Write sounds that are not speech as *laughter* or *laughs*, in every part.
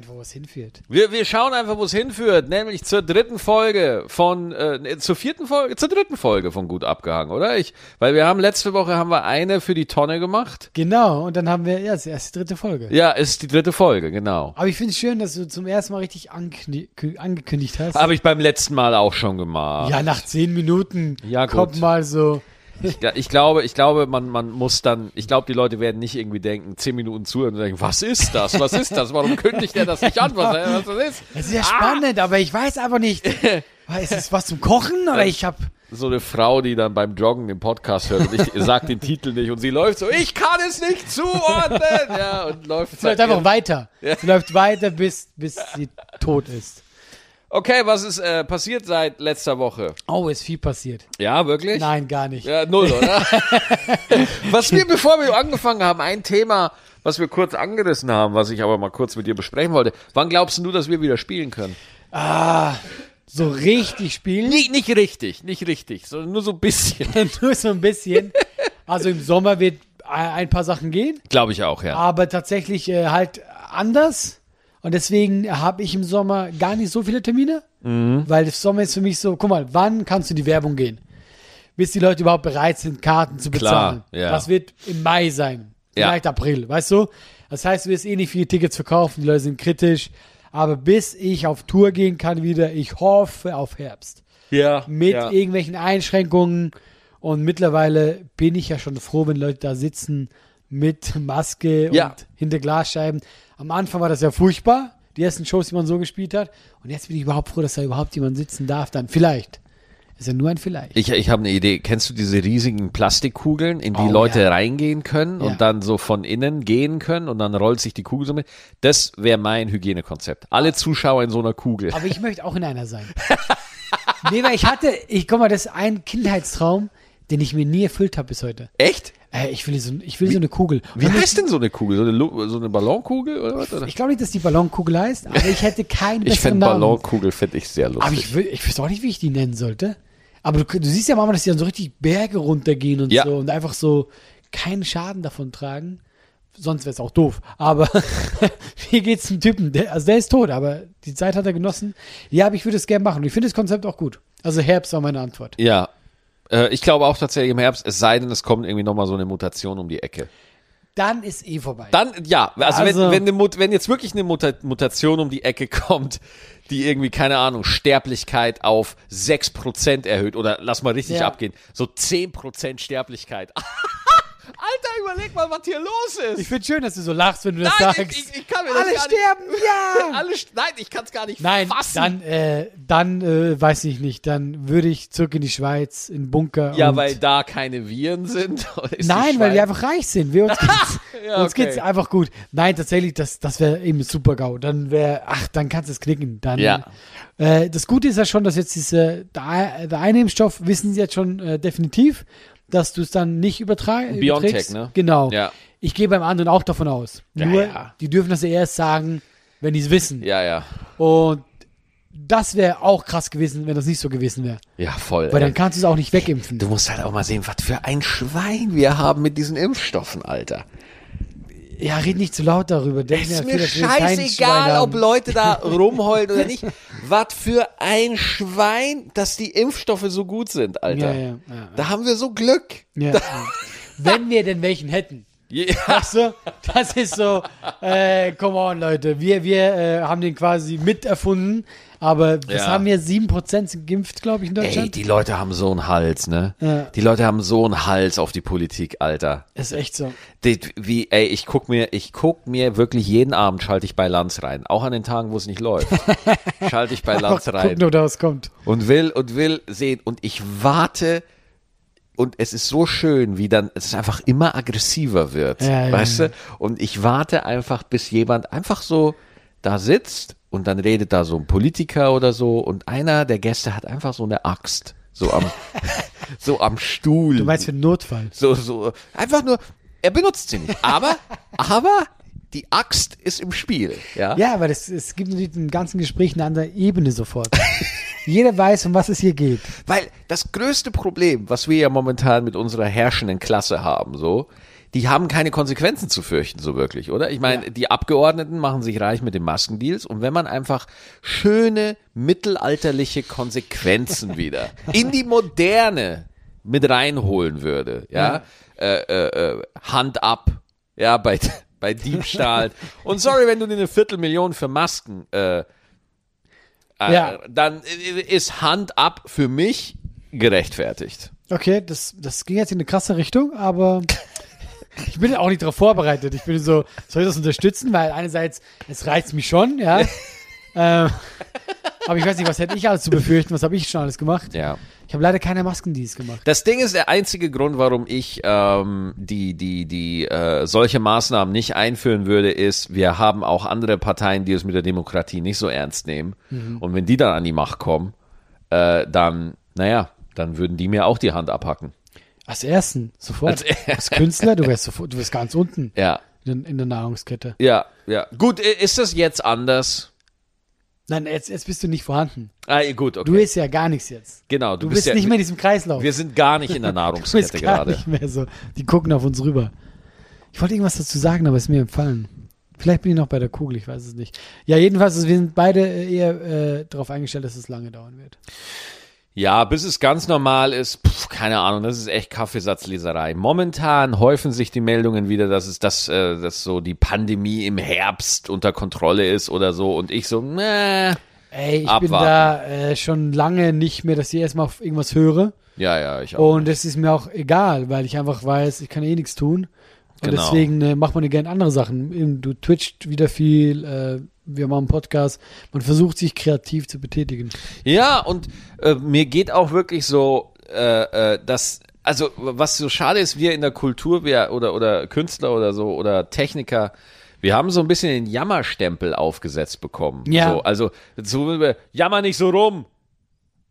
Einfach, wo es hinführt. Wir, wir schauen einfach, wo es hinführt, nämlich zur dritten Folge von, äh, zur vierten Folge, zur dritten Folge von Gut abgehangen, oder? Ich, weil wir haben letzte Woche haben wir eine für die Tonne gemacht. Genau, und dann haben wir, ja, das ist die dritte Folge. Ja, ist die dritte Folge, genau. Aber ich finde es schön, dass du zum ersten Mal richtig angekündigt hast. Habe ich beim letzten Mal auch schon gemacht. ja, nach zehn Minuten Ja, kommt mal so. Ich, ich glaube, ich glaube, man, man muss dann, ich glaube, die Leute werden nicht irgendwie denken, zehn Minuten zuhören und denken, was ist das? Was ist das? Warum kündigt der das nicht an? Was, was das ist? Es ist ja spannend, aber ich weiß aber nicht. *laughs* Ist es was zum Kochen oder ich hab. So eine Frau, die dann beim Joggen den Podcast hört und ich *laughs* sag den Titel nicht und sie läuft so, ich kann es nicht zuordnen. Ja, und läuft. Sie läuft einfach weiter. Sie läuft weiter, bis, bis sie tot ist. Okay, was ist äh, passiert seit letzter Woche? Oh, ist viel passiert. Ja, wirklich? Nein, gar nicht. Ja, null, oder? *laughs* was wir, bevor wir angefangen haben, ein Thema, was wir kurz angerissen haben, was ich aber mal kurz mit dir besprechen wollte. Wann glaubst du, dass wir wieder spielen können? So richtig spielen. Nicht, nicht richtig, nicht richtig, sondern nur so ein bisschen. *laughs* Nur so ein bisschen. Also im Sommer wird ein ein paar Sachen gehen, Glaube ich auch, ja. aber tatsächlich äh, halt anders. Und deswegen habe ich im Sommer gar nicht so viele Termine, Mhm. weil der Sommer ist für mich so, guck mal, wann kannst du in die Werbung gehen? Bis die Leute überhaupt bereit sind, Karten zu bezahlen. Klar, ja. Das wird im Mai sein, Ja. vielleicht April, weißt du? Das heißt, du wirst eh nicht viele Tickets verkaufen, die Leute sind kritisch. Aber bis ich auf Tour gehen kann wieder, ich hoffe auf Herbst Ja. mit ja. irgendwelchen Einschränkungen. Und mittlerweile bin ich ja schon froh, wenn Leute da sitzen mit Maske Ja. und hinter Glasscheiben. Am Anfang war das ja furchtbar, die ersten Shows, die man so gespielt hat. Und jetzt bin ich überhaupt froh, dass da überhaupt jemand sitzen darf. Dann vielleicht. Ist ja nur ein Vielleicht. Ich, ich habe eine Idee. Kennst du diese riesigen Plastikkugeln, in die Oh, Leute ja. reingehen können Ja. und dann so von innen gehen können und dann rollt sich die Kugel so mit? Das wäre mein Hygienekonzept. Alle Zuschauer in so einer Kugel. Aber ich *laughs* möchte auch in einer sein. nee, weil ich hatte, ich guck mal, das ist ein Kindheitstraum, den ich mir nie erfüllt habe bis heute. Echt? Äh, ich will so, ich will so eine Kugel. Wie Und heißt denn so eine Kugel? So eine, so eine Ballonkugel oder was? Oder? Ich glaube nicht, dass die Ballonkugel heißt, aber ich hätte keinen *laughs* Ich Namen. Ballonkugel finde ich sehr lustig. Aber ich, will, ich weiß auch nicht, wie ich die nennen sollte. Aber du, du siehst ja manchmal, dass die dann so richtig Berge runtergehen und Ja. so und einfach so keinen Schaden davon tragen. Sonst wäre es auch doof. Aber *laughs* wie geht's dem Typen? Der, also der ist tot, aber die Zeit hat er genossen. Ja, aber ich würde es gerne machen. Und ich finde das Konzept auch gut. Also Herbst war meine Antwort. ja. Äh, ich glaube auch tatsächlich im Herbst, es sei denn, es kommt irgendwie nochmal so eine Mutation um die Ecke. Dann ist eh vorbei. Dann, ja, also, Also- wenn, wenn, eine Mut, wenn jetzt wirklich eine Muta Mutation um die Ecke kommt, die irgendwie, keine Ahnung, Sterblichkeit auf 6% erhöht oder lass mal richtig Ja. abgehen, so 10% Sterblichkeit. *laughs* Alter, überleg mal, was hier los ist. ich finde schön, dass du so lachst, wenn du das Nein, sagst. ich, ich, ich kann mir das Alle gar sterben, nicht, ja! *laughs* alle, nein, ich kann es gar nicht Nein, fassen. dann, äh, dann äh, weiß ich nicht. Dann würde ich zurück in die Schweiz, in den Bunker. ja, weil da keine Viren sind. *laughs* Nein, weil wir einfach reich sind. Wir uns *laughs* geht's, Ja, uns geht's okay. einfach gut. Nein, tatsächlich, das, das wäre eben super GAU. Dann wäre, ach, dann kannst du es knicken. Dann, Ja. äh, das Gute ist ja schon, dass jetzt diese, der, der wissen sie jetzt schon äh, definitiv, dass du es dann nicht übertragen BioNTech, ne? Genau. Ja. Ich gehe beim anderen auch davon aus. Ja, Nur, ja. die dürfen das ja erst sagen, wenn die es wissen. Ja, ja. Und das wäre auch krass gewesen, wenn das nicht so gewesen wäre. Ja, voll. Weil ey. dann kannst du es auch nicht wegimpfen. Du musst halt auch mal sehen, was für ein Schwein wir haben mit diesen Impfstoffen, Alter. Ja, red nicht zu laut darüber. Denk Ist mir, mir scheißegal, ob Leute da *laughs* rumheulen oder nicht. Was für ein Schwein, dass die Impfstoffe so gut sind, Alter. Ja, ja, ja, Da haben wir so Glück. *laughs* Wenn wir denn welchen hätten. Ja. *laughs* Weißt du? Das ist so, äh, come on, Leute. Wir, wir äh, haben den quasi miterfunden, aber das Ja. haben ja 7% sind geimpft, glaube ich, in Ey, Deutschland. die Leute haben so einen Hals, ne? Ja. Die Leute haben so einen Hals auf die Politik, Alter. ist echt so. Die, wie, ey, ich guck mir, ich guck mir wirklich jeden Abend schalte ich bei Lanz rein. Auch an den Tagen, wo es nicht läuft. *laughs* schalte ich bei Lanz Gucken, rein. ob da was kommt. und will und will sehen und ich warte und es ist so schön, wie dann es einfach immer aggressiver wird, Ja, weißt ja. du? Und ich warte einfach, bis jemand einfach so da sitzt und dann redet da so ein Politiker oder so und einer der Gäste hat einfach so eine Axt so am *laughs* so am Stuhl. Du meinst für den Notfall. so so einfach nur er benutzt sie nicht, aber aber die Axt ist im Spiel, ja? Ja, aber das, es gibt natürlich im ganzen Gespräch eine andere Ebene sofort. *laughs* Jeder weiß, um was es hier geht. Weil das größte Problem, was wir ja momentan mit unserer herrschenden Klasse haben, so, die haben keine Konsequenzen zu fürchten, so wirklich, oder? Ich meine, Ja. die Abgeordneten machen sich reich mit den Maskendeals und wenn man einfach schöne mittelalterliche Konsequenzen *laughs* wieder in die Moderne mit reinholen würde, ja, Äh, äh, äh, Hand ab, ja, bei, bei Diebstahl. und sorry, wenn du dir eine Viertelmillion für Masken, äh, äh, Ja. dann ist Hand ab für mich gerechtfertigt. Okay, das, das ging jetzt in eine krasse Richtung, aber ich bin auch nicht darauf vorbereitet. Ich bin so, soll ich das unterstützen? Weil einerseits, es reizt mich schon, ja. *laughs* ähm, aber ich weiß nicht, was hätte ich alles zu befürchten? Was habe ich schon alles gemacht? Ja. Ich habe leider keine Maskendienst gemacht. Das Ding ist der einzige Grund, warum ich ähm, die die die äh, solche Maßnahmen nicht einführen würde, ist, wir haben auch andere Parteien, die es mit der Demokratie nicht so ernst nehmen. Und wenn die dann an die Macht kommen, äh, dann naja, dann würden die mir auch die Hand abhacken. Als Ersten, sofort. Als Als, Künstler, du wärst sofort, du bist ganz unten Ja, in, in der Nahrungskette. ja, ja. Gut, ist das jetzt anders? Nein, jetzt, jetzt bist du nicht vorhanden. Ah, gut, okay. Du isst ja gar nichts jetzt. genau, Du, bist ja, nicht mehr in diesem Kreislauf. Wir sind gar nicht in der *laughs* du bist Nahrungskette gar gerade. nicht mehr so. Die gucken auf uns rüber. Ich wollte irgendwas dazu sagen, aber es ist mir empfallen. Vielleicht bin ich noch bei der Kugel, ich weiß es nicht. Ja, jedenfalls, wir sind beide äh, eher äh, darauf eingestellt, dass es lange dauern wird. Ja, bis es ganz normal ist, pf, keine Ahnung, das ist echt Kaffeesatzleserei. Momentan häufen sich die Meldungen wieder, dass es das, äh, dass so die Pandemie im Herbst unter Kontrolle ist oder so und ich so, nee. Ey, ich bin Abwarten. da äh, schon lange nicht mehr, dass ich erstmal auf irgendwas höre. Ja, ja, ich auch. Und es ist mir auch egal, weil ich einfach weiß, ich kann eh nichts tun. Und Genau. deswegen äh, macht man ja gerne andere Sachen. Du twitcht wieder viel, äh, wir machen einen Podcast. Man versucht sich kreativ zu betätigen. Ja, und äh, mir geht auch wirklich so, äh, äh, dass, also was so schade ist, wir in der Kultur, wir oder oder Künstler oder so oder Techniker, wir haben so ein bisschen den Jammerstempel aufgesetzt bekommen. Ja. So, also so, jammer nicht so rum.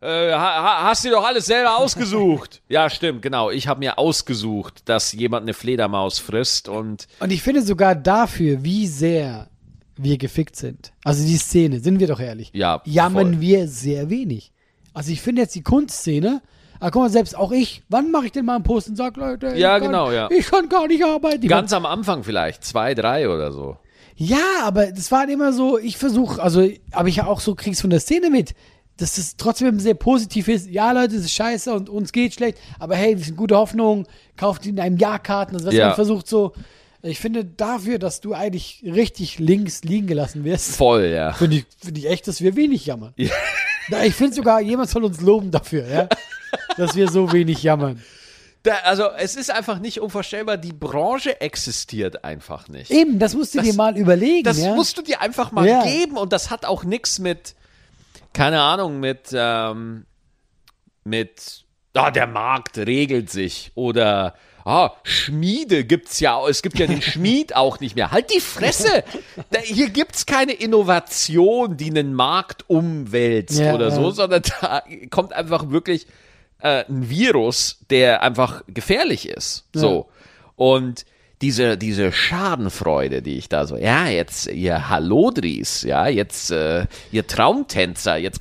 Äh, ha, ha- hast dir doch alles selber ausgesucht. *laughs* ja, stimmt, genau. Ich habe mir ausgesucht, dass jemand eine Fledermaus frisst und Und ich finde sogar dafür, wie sehr wir gefickt sind. Also die Szene, sind wir doch ehrlich. Ja, Jammern voll. wir sehr wenig. Also ich finde jetzt die Kunstszene, aber guck mal, selbst auch ich, wann mache ich denn mal einen Post und sag, Leute, Ja, ich kann, genau, ja. ich kann gar nicht arbeiten. Ich ganz am Anfang vielleicht, zwei, drei oder so. Ja, aber das war immer so, ich versuche, also, aber ich auch so krieg's von der Szene mit, dass das trotzdem sehr positiv ist. Ja, Leute, es ist scheiße und uns geht schlecht, aber hey, wir sind gute Hoffnung, kauft in einem Jahr Karten, also was Ja. man versucht so. Ich finde dafür, dass du eigentlich richtig links liegen gelassen wirst, Voll, ja. finde ich, finde ich echt, dass wir wenig jammern. Ja, ich finde sogar, jemand soll uns loben dafür, ja, dass wir so wenig jammern. Da, also es ist einfach nicht unvorstellbar, die Branche existiert einfach nicht. Eben, das musst du Das- dir mal überlegen, Das ja. musst du dir einfach mal Ja. geben und das hat auch nichts mit, keine Ahnung, mit, ähm, mit, ah, der Markt regelt sich oder ah, Schmiede gibt's ja, es gibt ja den Schmied auch nicht mehr. Halt die Fresse! Da, hier gibt's keine Innovation, die einen Markt umwälzt Ja, oder so, ja. sondern da kommt einfach wirklich äh, ein Virus, der einfach gefährlich ist. So. Und diese, diese Schadenfreude, die ich da so, ja, jetzt ihr Hallodris, ja, jetzt äh, ihr Traumtänzer, jetzt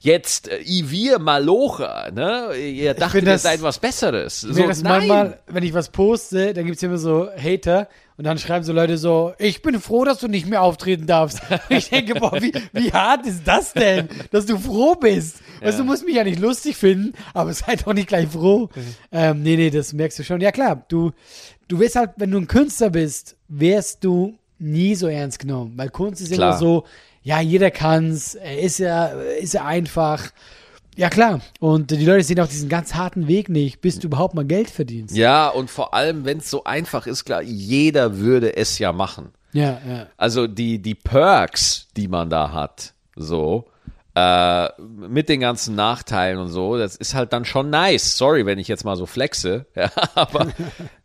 jetzt äh, Ivir Malocha, ne? Ihr dachtet, find ihr das- seid was Besseres. Ich So, das nein. manchmal, wenn ich was poste, dann gibt's immer so Hater und dann schreiben so Leute so, ich bin froh, dass du nicht mehr auftreten darfst. Und *laughs* ich denke, boah, wie, wie hart ist das denn, dass du froh bist? Weißt du, musst mich ja nicht lustig finden, aber *laughs* sei doch nicht gleich froh. Ähm, nee, nee, das merkst du schon. Ja klar, du, du wirst halt, wenn du ein Künstler bist, wirst du nie so ernst genommen, weil Kunst ist Klar. immer so, ja, jeder kann's, ist ja, ist ja einfach. Ja klar, und die Leute sehen auch diesen ganz harten Weg nicht, bis du überhaupt mal Geld verdienst. Ja, und vor allem, wenn es so einfach ist, klar, jeder würde es ja machen. Ja, ja. Also die, die Perks, die man da hat, so, äh, mit den ganzen Nachteilen und so, das ist halt dann schon nice. Sorry, wenn ich jetzt mal so flexe, *laughs* ja, aber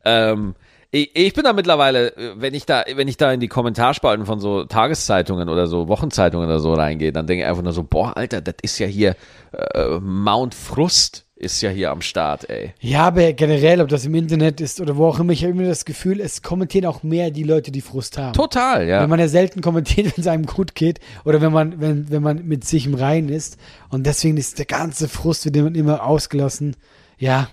ähm, ich, ich bin da mittlerweile, wenn ich da, wenn ich da in die Kommentarspalten von so Tageszeitungen oder so Wochenzeitungen oder so reingehe, dann denke ich einfach nur so, boah, Alter, das ist ja hier äh, Mount Frust ist ja hier am Start, ey. Ja, aber generell, ob das im Internet ist oder wo auch immer, ich habe immer das Gefühl, es kommentieren auch mehr die Leute, die Frust haben. Total, ja. Wenn man ja selten kommentiert, *laughs* wenn es einem gut geht oder wenn man, wenn, wenn man mit sich im Reinen ist. Und deswegen ist der ganze Frust, wird immer- immer ausgelassen. Ja,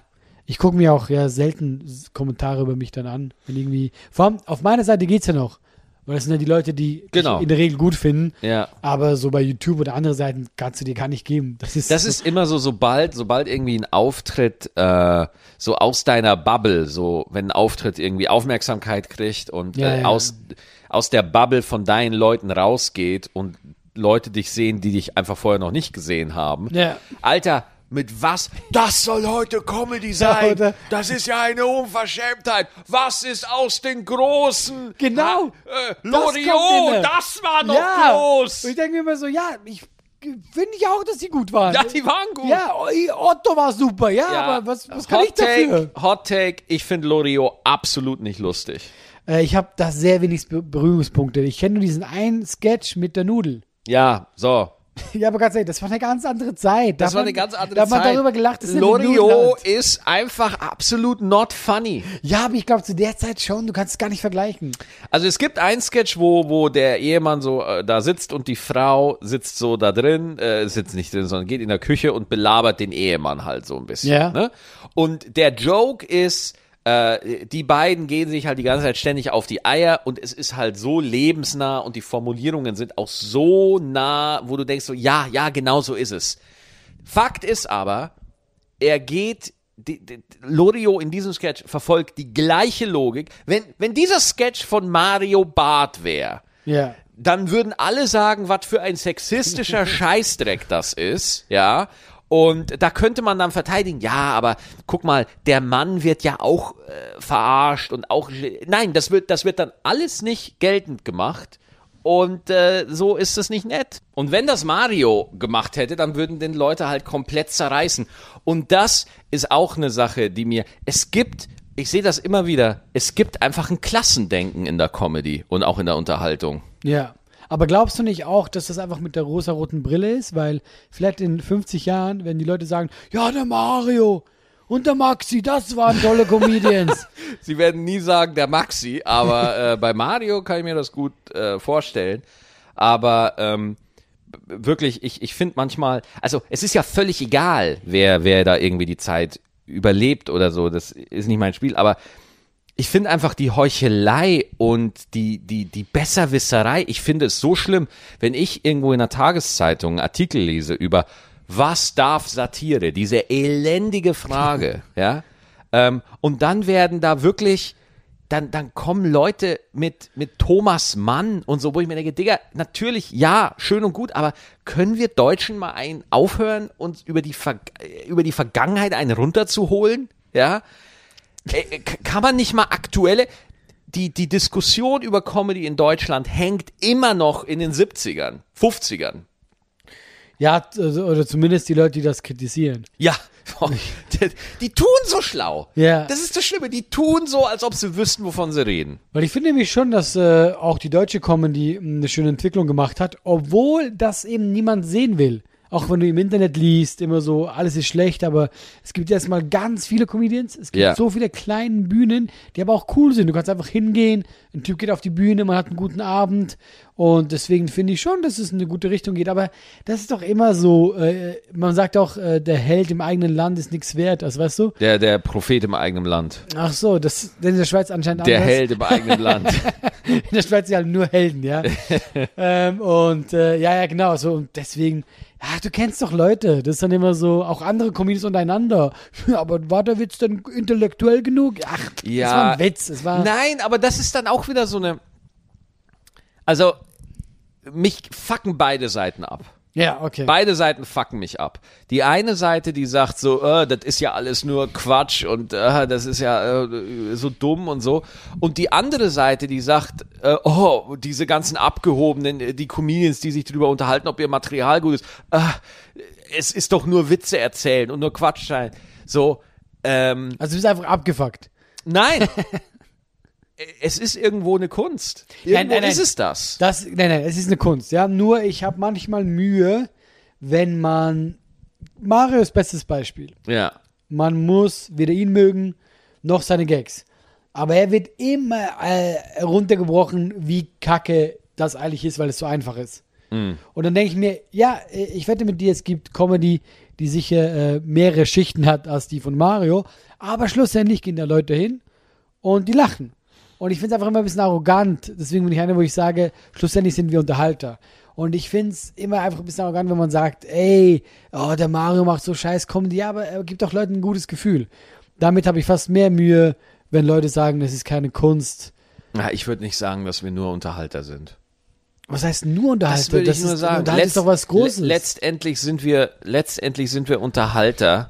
Ich gucke mir auch ja selten Kommentare über mich dann an. Wenn irgendwie. Vor allem auf meiner Seite geht's ja noch. Weil das sind ja die Leute, die Genau. in der Regel gut finden. Ja. Aber so bei YouTube oder andere Seiten kannst du dir gar nicht geben. Das ist, Das ist immer so, sobald, sobald irgendwie ein Auftritt äh, so aus deiner Bubble, so wenn ein Auftritt irgendwie Aufmerksamkeit kriegt und Ja, äh, ja. aus, aus der Bubble von deinen Leuten rausgeht und Leute dich sehen, die dich einfach vorher noch nicht gesehen haben. Ja. Alter, mit was? Das soll heute Comedy sein. oder? Das ist ja eine Unverschämtheit. Was ist aus den Großen? Genau. Äh, Das Loriot, immer. das war noch ja. groß. Und ich denke mir immer so, ja, ich finde ich auch, dass die gut waren. Ja, die waren gut. Ja, Otto war super, ja, Ja, aber was, was kann Hot ich dafür? Take, Hot Take, ich finde Loriot absolut nicht lustig. Äh, ich habe da sehr wenig Be Berührungspunkte. Ich kenne nur diesen einen Sketch mit der Nudel. Ja, so. *laughs* Ja, aber ganz ehrlich, das war eine ganz andere Zeit. Das Da war eine ganz andere da hat man Zeit. darüber gelacht, ist Loriot Nudelland. ist einfach absolut not funny. Ja, aber ich glaube, zu der Zeit schon, du kannst es gar nicht vergleichen. Also es gibt einen Sketch, wo, wo der Ehemann so äh, da sitzt und die Frau sitzt so da drin, äh, sitzt nicht drin, sondern geht in der Küche und belabert den Ehemann halt so ein bisschen. Ja. Ne? Und der Joke ist, äh, die beiden gehen sich halt die ganze Zeit ständig auf die Eier und es ist halt so lebensnah und die Formulierungen sind auch so nah, wo du denkst so, ja, ja, genau so ist es. Fakt ist aber, er geht, die, die, Loriot in diesem Sketch verfolgt die gleiche Logik. Wenn, wenn dieser Sketch von Mario Barth wäre, Ja. dann würden alle sagen, was für ein sexistischer *laughs* Scheißdreck das ist, ja. Und da könnte man dann verteidigen, ja, aber guck mal, der Mann wird ja auch äh, verarscht und auch. Nein, das wird, das wird dann alles nicht geltend gemacht. Und äh, so ist es nicht nett. Und wenn das Mario gemacht hätte, dann würden den Leute halt komplett zerreißen. Und das ist auch eine Sache, die mir. Es gibt, ich sehe das immer wieder, es gibt einfach ein Klassendenken in der Comedy und auch in der Unterhaltung. Ja. Aber glaubst du nicht auch, dass das einfach mit der rosa-roten Brille ist? Weil vielleicht in 50 Jahren, wenn die Leute sagen, ja, der Mario und der Maxi, das waren tolle Comedians. *laughs* Sie werden nie sagen, der Maxi, aber *laughs* äh, bei Mario kann ich mir das gut äh, vorstellen. Aber ähm, wirklich, ich, ich finde manchmal, also es ist ja völlig egal, wer, wer da irgendwie die Zeit überlebt oder so, das ist nicht mein Spiel, aber ich finde einfach die Heuchelei und die, die, die Besserwisserei, ich finde es so schlimm, wenn ich irgendwo in einer Tageszeitung einen Artikel lese über was darf Satire, diese elendige Frage, *laughs* ja, ähm, und dann werden da wirklich, dann, dann kommen Leute mit, mit Thomas Mann und so, wo ich mir denke, Digga, natürlich, ja, schön und gut, aber können wir Deutschen mal ein aufhören, uns über die, Ver über die Vergangenheit einen runterzuholen, ja? Äh, k- kann man nicht mal aktuelle, die, die Diskussion über Comedy in Deutschland hängt immer noch in den 70ern, 50ern. ja, also, oder zumindest die Leute, die das kritisieren. Ja, *laughs* die, die tun so schlau. Ja. Das ist das Schlimme, die tun so, als ob sie wüssten, wovon sie reden. Weil ich finde nämlich schon, dass äh, auch die deutsche Comedy mh, eine schöne Entwicklung gemacht hat, obwohl das eben niemand sehen will. Auch wenn du im Internet liest, immer so, alles ist schlecht, aber es gibt erstmal ganz viele Comedians. Es gibt Ja. so viele kleine Bühnen, die aber auch cool sind. Du kannst einfach hingehen, ein Typ geht auf die Bühne, man hat einen guten Abend. Und deswegen finde ich schon, dass es in eine gute Richtung geht. Aber das ist doch immer so, äh, man sagt auch, äh, der Held im eigenen Land ist nichts wert. Also weißt du? Der, der Prophet im eigenen Land. Ach so, das ist in der Schweiz anscheinend Der anders. Held im eigenen Land. *laughs* In der Schweiz sind halt nur Helden, ja. *laughs* ähm, und äh, ja, ja, genau. So, und deswegen, ja, du kennst doch Leute. Das ist dann immer so, auch andere Comedians untereinander. *laughs* Aber war der Witz denn intellektuell genug? Ach, Ja. es war ein Witz. Es war, Nein, aber das ist dann auch wieder so eine. Also, mich fucken beide Seiten ab. Ja, okay. Beide Seiten fucken mich ab. Die eine Seite, die sagt so, äh, das ist ja alles nur Quatsch und äh, das ist ja äh, so dumm und so. Und die andere Seite, die sagt, äh, oh, diese ganzen Abgehobenen, äh, die Comedians, die sich darüber unterhalten, ob ihr Material gut ist, äh, es ist doch nur Witze erzählen und nur Quatsch sein. So, ähm, also du bist einfach abgefuckt. nein. *laughs* es ist irgendwo eine Kunst. Irgendwo Nein, nein, nein. ist es das. Das, nein, nein, es ist eine Kunst, ja. Nur ich habe manchmal Mühe, wenn man Mario ist bestes Beispiel. Ja. Man muss weder ihn mögen noch seine Gags. Aber er wird immer äh, runtergebrochen, wie kacke das eigentlich ist, weil es so einfach ist. Und dann denke ich mir, ja, ich wette mit dir, es gibt Comedy, die sicher äh, mehrere Schichten hat als die von Mario. Aber schlussendlich gehen da Leute hin und die lachen. Und ich finde es einfach immer ein bisschen arrogant. Deswegen bin ich einer, wo ich sage, schlussendlich sind wir Unterhalter. Und ich finde es immer einfach ein bisschen arrogant, wenn man sagt, ey, oh, der Mario macht so scheiß Comedy, ja, aber er gibt doch Leuten ein gutes Gefühl. Damit habe ich fast mehr Mühe, wenn Leute sagen, das ist keine Kunst. Ja, ich würde nicht sagen, dass wir nur Unterhalter sind. Was heißt nur Unterhalter? Das würde ich nur ist, sagen. Unterhalter ist doch was Großes. le- Letztendlich sind wir, letztendlich sind wir Unterhalter.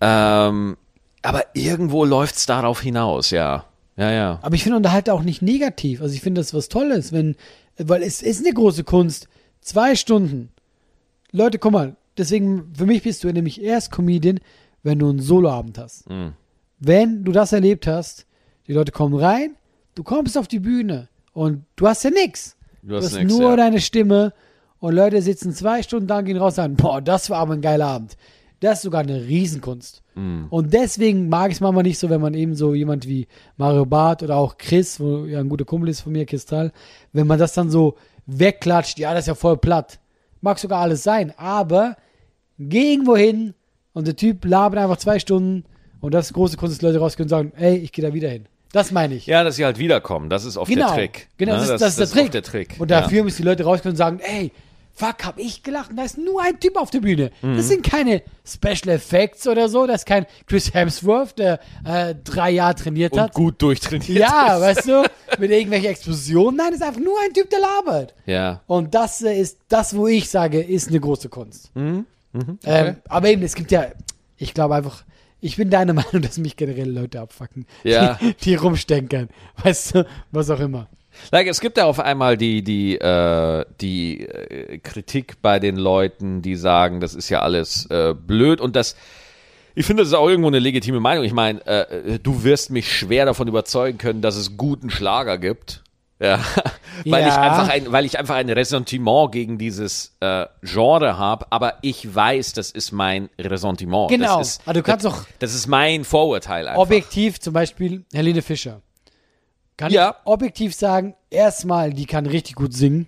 Ähm, aber irgendwo läuft's darauf hinaus, ja. Ja, ja. Aber ich finde Unterhalter auch nicht negativ. Also ich finde das was Tolles, wenn, weil es ist eine große Kunst. Zwei Stunden. Leute, guck mal, deswegen, für mich bist du nämlich erst Comedian, wenn du einen Soloabend hast. Mhm. Wenn du das erlebt hast, die Leute kommen rein, du kommst auf die Bühne und du hast ja nix. Du hast nix, nur ja. deine Stimme und Leute sitzen zwei Stunden und gehen raus und sagen, boah, das war aber ein geiler Abend. Das ist sogar eine Riesenkunst. Mhm. Und deswegen mag ich es manchmal nicht so, wenn man eben so jemand wie Mario Barth oder auch Chris, wo ja ein guter Kumpel ist von mir, Kristall, wenn man das dann so wegklatscht, ja, das ist ja voll platt. Mag sogar alles sein, aber geh irgendwo hin und der Typ labert einfach zwei Stunden und das ist große Kunst, dass Leute rausgehen und sagen, ey, ich gehe da wieder hin. Das meine ich. Ja, dass sie halt wiederkommen. Das ist oft genau. der Trick. Genau, ne? das, ist, das, ist der Trick. oft der Trick. Und ja. dafür müssen die Leute rausgehen und sagen, ey, fuck, hab ich gelacht und da ist nur ein Typ auf der Bühne. Mhm. Das sind keine Special Effects oder so, das ist kein Chris Hemsworth, der äh, drei Jahre trainiert Und hat. gut durchtrainiert Ja, ist. weißt du, mit irgendwelchen Explosionen. Nein, das ist einfach nur ein Typ, der labert. Ja. Und das äh, ist das, wo ich sage, ist eine große Kunst. Mhm. Ähm, aber eben, es gibt ja, ich glaube einfach, ich bin deiner *laughs* Meinung, dass mich generell Leute abfacken, Ja. die, die rumstenkern. Weißt du, was auch immer. Like, es gibt ja auf einmal die, die, äh, die äh, Kritik bei den Leuten, die sagen, das ist ja alles äh, blöd und das. Ich finde, das ist auch irgendwo eine legitime Meinung. Ich meine, äh, du wirst mich schwer davon überzeugen können, dass es guten Schlager gibt. Ja, *laughs* weil Ja. ich einfach ein, weil ich einfach ein Ressentiment gegen dieses äh, Genre habe. Aber ich weiß, das ist mein Ressentiment. Genau. Das ist, Aber du kannst das, doch- Das ist mein Vorurteil einfach. Objektiv zum Beispiel Helene Fischer. Kann Ja. ich objektiv sagen, erstmal, die kann richtig gut singen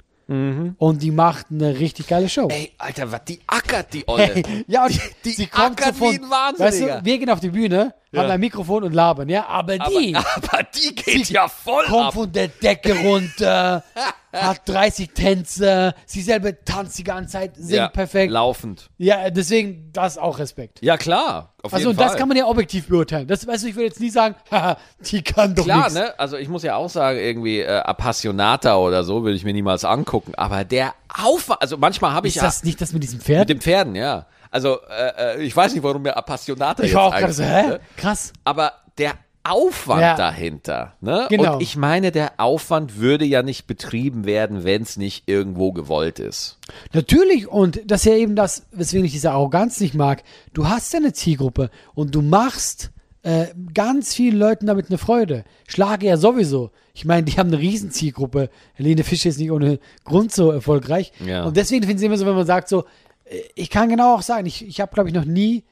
und die macht eine richtig geile Show. Mhm. Ey, Alter, was die ackert, die Olle. ja, und die, die sie kommt so ackert von, wie ein weißt Wahnsinniger. du, wir gehen auf die Bühne, haben ein Mikrofon und labern, ja, aber die aber, aber die *laughs* geht ja voll kommt ab. von der Decke runter, *laughs* hat 30 Tänze, sie selber tanzt die ganze Zeit, singt ja, perfekt. Laufend. Ja, deswegen, das ist auch Respekt. Ja, klar. Auf Also, jeden und das Fall. kann man ja objektiv beurteilen. Das, weißt du, ich würde jetzt nie sagen, *laughs* die kann doch Klar, nichts. ne? Also ich muss ja auch sagen, irgendwie äh, Appassionata oder so will ich mir niemals angucken. Aber der Aufwand, also manchmal habe ich Ist ja das nicht das mit diesem mit Pferd? den Pferden, ja. Also äh, äh, ich weiß nicht, warum mir Appassionata Ich jetzt war auch gerade so, hä? ne? Krass. Aber der Aufwand Ja. dahinter, ne? Genau. Und ich meine, der Aufwand würde ja nicht betrieben werden, wenn es nicht irgendwo gewollt ist. Natürlich, und das ist ja eben das, weswegen ich diese Arroganz nicht mag. Du hast ja eine Zielgruppe und du machst äh, ganz vielen Leuten damit eine Freude. Schlage ja sowieso. Ich meine, die haben eine riesen Zielgruppe. Helene Fischer ist nicht ohne Grund so erfolgreich. Ja. Und deswegen finde ich es immer so, wenn man sagt so, ich kann genau auch sagen, ich, ich habe, glaube ich, noch nie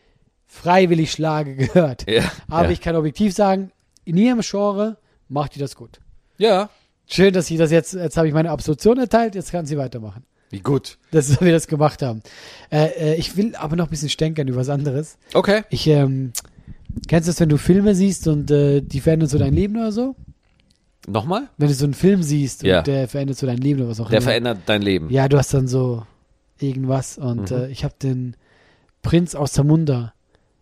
freiwillig Schlage *laughs* gehört. Ja, Aber ja. ich kann objektiv sagen, in ihrem Genre macht die das gut. Ja. Schön, dass sie das jetzt, jetzt habe ich meine Absolution erteilt, jetzt kann sie weitermachen. Wie gut. Das ist, wie wir das gemacht haben. Äh, äh, ich will aber noch ein bisschen stänkern über was anderes. Okay. Ich, ähm, kennst du das, wenn du Filme siehst und äh, die verändern so dein Leben oder so? Nochmal? Wenn du so einen Film siehst Ja. und der verändert so dein Leben oder was auch Der immer. verändert dein Leben. Ja, du hast dann so irgendwas und Mhm. äh, ich habe den Prinz aus Zamunda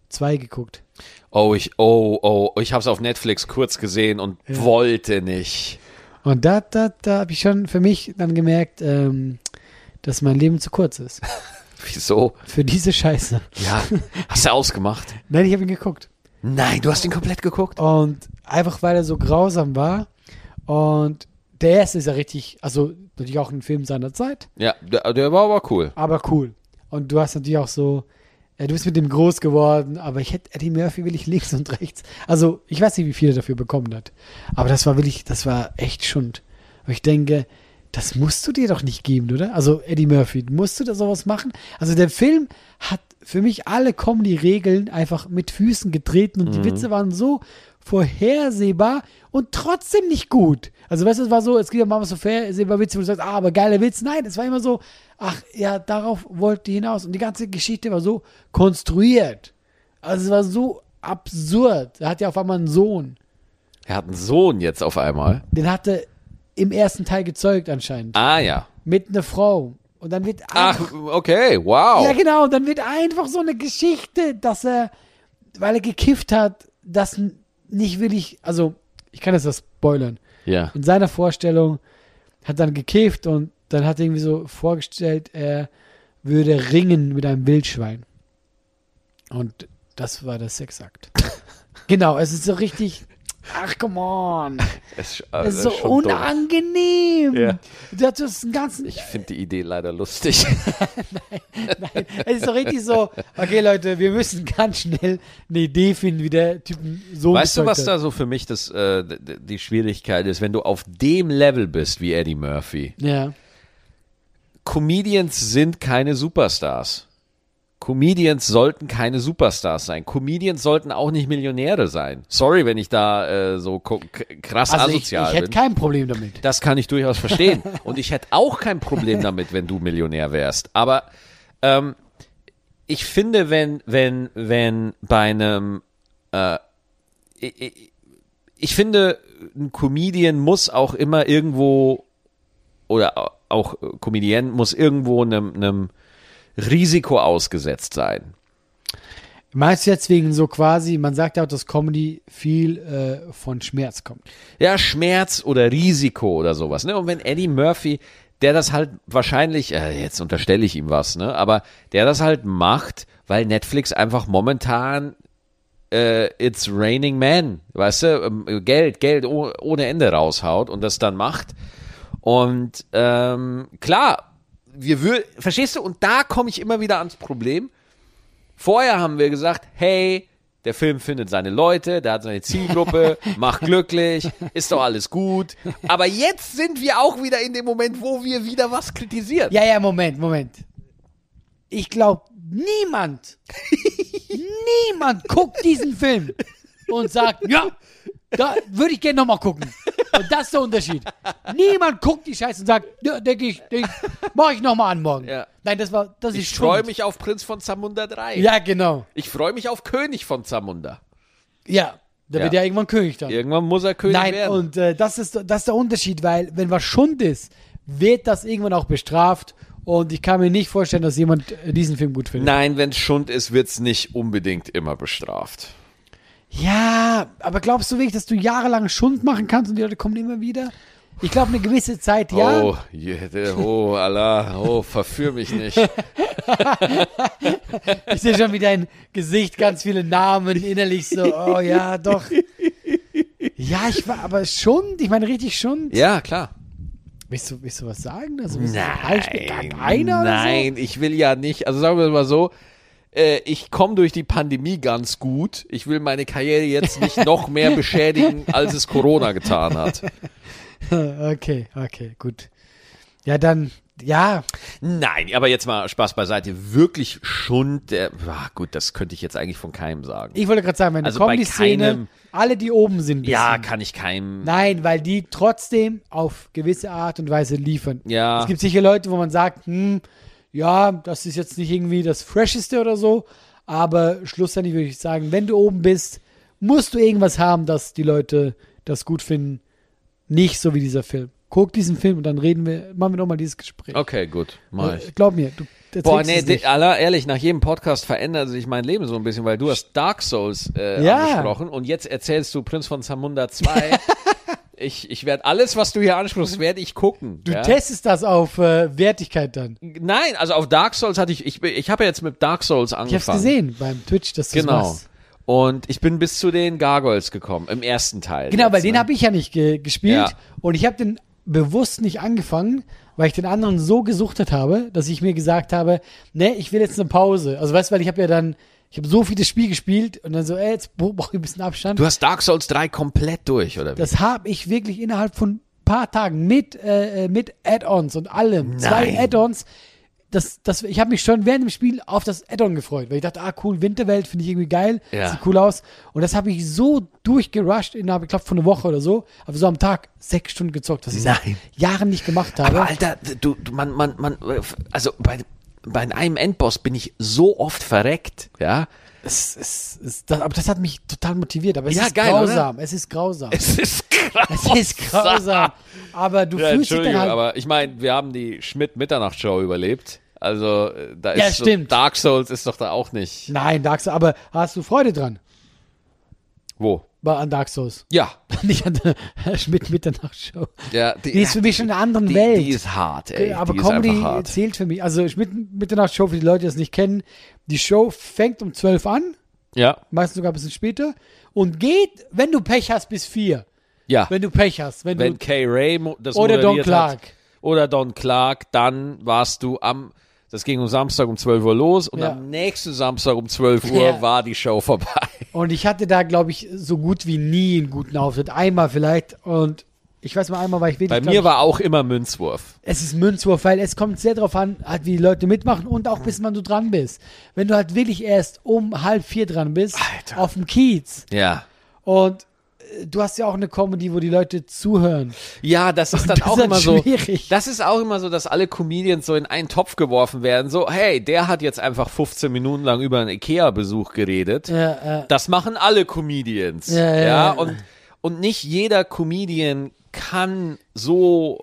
2 geguckt. Oh, ich, oh, oh, ich habe es auf Netflix kurz gesehen und Ja. wollte nicht. Und da, da, da habe ich schon für mich dann gemerkt, ähm, dass mein Leben zu kurz ist. *laughs* Wieso? Für diese Scheiße. Ja, hast du ausgemacht? *laughs* Nein, ich habe ihn geguckt. Nein, du hast ihn komplett geguckt? Und einfach weil er so grausam war. Und der erste ist ja richtig, also natürlich auch ein Film seiner Zeit, Ja, der, der war aber cool. aber cool. Und du hast natürlich auch so, ja, du bist mit dem groß geworden, aber ich hätte Eddie Murphy will ich links und rechts. Also ich weiß nicht, wie viel er dafür bekommen hat. Aber das war wirklich, das war echt Schund. Und ich denke, das musst du dir doch nicht geben, oder? Also Eddie Murphy, musst du da sowas machen? Also der Film hat für mich alle Comedy-Regeln einfach mit Füßen getreten und die Witze waren so vorhersehbar und trotzdem nicht gut. Also weißt du, es war so, es gibt ja manchmal so vorhersehbar Witze, wo du sagst, ah, aber geiler Witz. Nein, es war immer so, ach ja, darauf wollte die hinaus. Und die ganze Geschichte war so konstruiert. Also es war so absurd. Er hat ja auf einmal einen Sohn. Er hat einen Sohn jetzt auf einmal. Den hatte im ersten Teil gezeugt anscheinend. Ah ja. Mit einer Frau. Und dann wird Ach, einfach, okay, wow. ja genau, und dann wird einfach so eine Geschichte, dass er, weil er gekifft hat, das nicht wirklich, also ich kann jetzt das spoilern. Ja. In seiner Vorstellung hat dann gekifft und dann hat er irgendwie so vorgestellt, er würde ringen mit einem Wildschwein. Und das war der Sexakt. *laughs* genau, es ist so richtig, ach come on. Es, *laughs* Es ist so unangenehm. Ja. Das einen ganzen. Ich finde die Idee leider lustig. *laughs* Es ist so richtig so, okay Leute, wir müssen ganz schnell eine Idee finden, wie der Typen so Weißt du, was gezeugt da hat. so für mich das, äh, die Schwierigkeit ist, wenn du auf dem Level bist wie Eddie Murphy? Ja. Comedians sind keine Superstars. Comedians sollten keine Superstars sein. Comedians sollten auch nicht Millionäre sein. Sorry, wenn ich da äh, so krass Also ich, ich asozial hätte bin. kein Problem damit. Das kann ich durchaus verstehen. Und ich hätte auch kein Problem damit, wenn du Millionär wärst. Aber ähm, ich finde, wenn, wenn, wenn bei einem, äh, ich, ich- ich finde, ein Comedian muss auch immer irgendwo, oder auch Comedian muss irgendwo einem, einem Risiko ausgesetzt sein. Meinst du jetzt wegen so quasi, man sagt ja auch, dass Comedy viel äh, von Schmerz kommt. Ja, Schmerz oder Risiko oder sowas. Ne? Und wenn Eddie Murphy, der das halt wahrscheinlich, äh, jetzt unterstelle ich ihm was, ne? aber der das halt macht, weil Netflix einfach momentan äh, It's Raining Man, weißt du, ähm, Geld, Geld oh, ohne Ende raushaut und das dann macht. Und ähm, klar, wir wür verstehst du? Und da komme ich immer wieder ans Problem. Vorher haben wir gesagt, hey, der Film findet seine Leute, der hat seine Zielgruppe, *laughs* macht glücklich, ist doch alles gut. Aber jetzt sind wir auch wieder in dem Moment, wo wir wieder was kritisieren. Ja, ja, Moment, Moment. Ich glaube, niemand, niemand guckt diesen Film und sagt, ja, da würde ich gerne nochmal gucken. Und das ist der Unterschied. Niemand guckt die Scheiße und sagt, ja, denke ich, denk, mach ich nochmal an morgen. Ja. Nein, das war, das Ich ist freue Schund. mich auf Prinz von Zamunda 3. Ja, genau. Ich freue mich auf König von Zamunda. Ja, da Ja. wird ja irgendwann König dann. Irgendwann muss er König Nein, werden. und äh, das, ist, das ist der Unterschied, weil wenn was Schund ist, wird das irgendwann auch bestraft. Und ich kann mir nicht vorstellen, dass jemand äh, diesen Film gut findet. Nein, wenn es Schund ist, wird es nicht unbedingt immer bestraft. Ja, aber glaubst du wirklich, dass du jahrelang Schund machen kannst und die Leute kommen immer wieder? Ich glaube, eine gewisse Zeit ja. Oh, jede, oh, Allah, oh, verführ mich nicht. *laughs* Ich sehe schon wie dein Gesicht ganz viele Namen innerlich so, oh ja, doch. Ja, ich war aber Schund, ich meine richtig Schund. Ja, klar. Willst du, willst du was sagen? Also, willst du falsch gar keiner nein, ich will ja nicht, also sagen wir mal so, äh, ich komme durch die Pandemie ganz gut. Ich will meine Karriere jetzt nicht *laughs* noch mehr beschädigen, als es Corona getan hat. *laughs* Okay, okay, gut. Ja, dann, ja, Nein, aber jetzt mal Spaß beiseite. Wirklich Schund, der, ah, gut, das könnte ich jetzt eigentlich von keinem sagen. ich wollte gerade sagen, meine Also Comedy-Szene, keinem- alle, die oben sind, ja, kann ich keinem. Nein, weil die trotzdem auf gewisse Art und Weise liefern. Ja. Es gibt sicher Leute, wo man sagt, hm, ja, das ist jetzt nicht irgendwie das Fresheste oder so, aber schlussendlich würde ich sagen, wenn du oben bist, musst du irgendwas haben, dass die Leute das gut finden. Nicht so wie dieser Film. Guck diesen Film und dann reden wir, machen wir nochmal dieses Gespräch. Okay, gut, mach Äh, ich. Glaub mir, du erzählst Boah, nee, di- aller, ehrlich, nach jedem Podcast verändert sich mein Leben so ein bisschen, weil du hast Dark Souls äh, Ja. angesprochen und jetzt erzählst du Prinz von Zamunda 2. *laughs* ich ich werde alles, was du hier ansprichst, werde ich gucken. Du ja? testest das auf äh, Wertigkeit dann. Nein, also auf Dark Souls hatte ich, ich, ich habe ja jetzt mit Dark Souls Ich angefangen. hab's gesehen beim Twitch, dass du Genau. machst. Und ich bin bis zu den Gargoyles gekommen, im ersten Teil. Genau, jetzt, weil den ne? habe ich ja nicht ge gespielt Ja. und ich habe den bewusst nicht angefangen, weil ich den anderen so gesuchtet habe, dass ich mir gesagt habe, ne, ich will jetzt eine Pause. Also weißt du, weil ich habe ja dann, ich habe so viel das Spiel gespielt und dann so, ey, jetzt brauche ich ein bisschen Abstand. Du hast Dark Souls 3 komplett durch, oder wie? das habe ich wirklich innerhalb von ein paar Tagen mit, äh, äh, mit Add-ons und allem, zwei Nein. Add-ons, das, das, ich habe mich schon während dem Spiel auf das Add-on gefreut, weil ich dachte, ah cool, Winterwelt finde ich irgendwie geil, Ja. sieht cool aus. Und das habe ich so durchgerusht innerhalb, ich glaube, von einer Woche oder so, aber so am Tag sechs Stunden gezockt, was ich seit. Jahren nicht gemacht habe. Aber Alter, du, du man, man, man, also bei, bei einem Endboss bin ich so oft verreckt, ja. es, es, es, das, aber das hat mich total motiviert, aber es Ja, ist geil, oder? grausam, es ist grausam. Es ist krass. *laughs* Es ist grausam. Aber du Ja, fühlst dich dann halt. aber ich meine, wir haben die Schmidt-Mitternacht-Show überlebt. Also, äh, da ist Ja, so, stimmt. Dark Souls ist doch da auch nicht. Nein, Dark Souls, aber hast du Freude dran Wo? Bei, an Dark Souls? Ja. *laughs* Nicht an der *laughs* Schmidt Mitternachtsshow. ja Die ist für mich schon in einer anderen die, Welt. Die ist hart, ey. aber die Comedy zählt für mich. Also Schmidt Mitternachtsshow, für die Leute, die das nicht kennen, die Show fängt um 12 an, Ja, meistens sogar ein bisschen später, und geht, wenn du Pech hast, bis 4. ja. Wenn du Pech hast. Wenn, Wenn du, Kay Ray das Oder Don Clark. Hat, oder Don Clark, dann warst du am, das ging um Samstag um 12 Uhr los und Ja. am nächsten Samstag um 12 Uhr Ja. war die Show vorbei. Und ich hatte da, glaube ich, so gut wie nie einen guten Auftritt. Einmal vielleicht. Und ich weiß mal, einmal war ich wirklich. Bei mir ich, war auch immer Münzwurf. Es ist Münzwurf, weil es kommt sehr darauf an, halt, wie die Leute mitmachen und auch bis wann du dran bist. Wenn du halt wirklich erst um halb vier dran bist, Alter. auf dem Kiez Ja. und du hast ja auch eine Comedy, wo die Leute zuhören. Ja, das ist dann das ist auch halt immer so. schwierig. Das ist auch immer so, dass alle Comedians so in einen Topf geworfen werden. So, hey, der hat jetzt einfach 15 Minuten lang über einen Ikea-Besuch geredet. Ja, äh, Das machen alle Comedians. Ja, ja, ja. Und, und nicht jeder Comedian kann so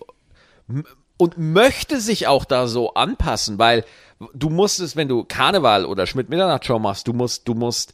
und möchte sich auch da so anpassen, weil du musst es, wenn du Karneval oder Schmidt-Mitternacht-Show machst, du musst, du musst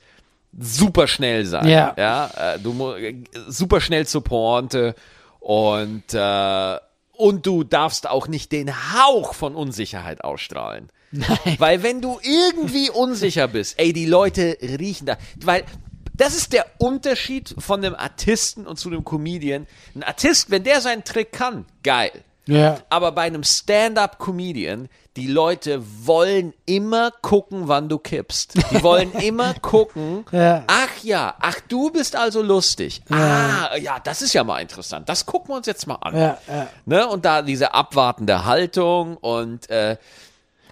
super schnell sein. Ja. ja äh, du äh, super schnell zur Pointe und, äh, und du darfst auch nicht den Hauch von Unsicherheit ausstrahlen. Nein. Weil wenn du irgendwie unsicher bist, ey, die Leute riechen da, weil das ist der Unterschied von einem Artisten und zu einem Comedian. Ein Artist, wenn der seinen Trick kann, geil. Ja. Aber bei einem Stand-up-Comedian, die Leute wollen immer gucken, wann du kippst. Die *laughs* wollen immer gucken. Ja. Ach ja, ach du bist also lustig. Ah, ja, das ist ja mal interessant. Das gucken wir uns jetzt mal an. Ja, ja. Ne? Und da diese abwartende Haltung und äh,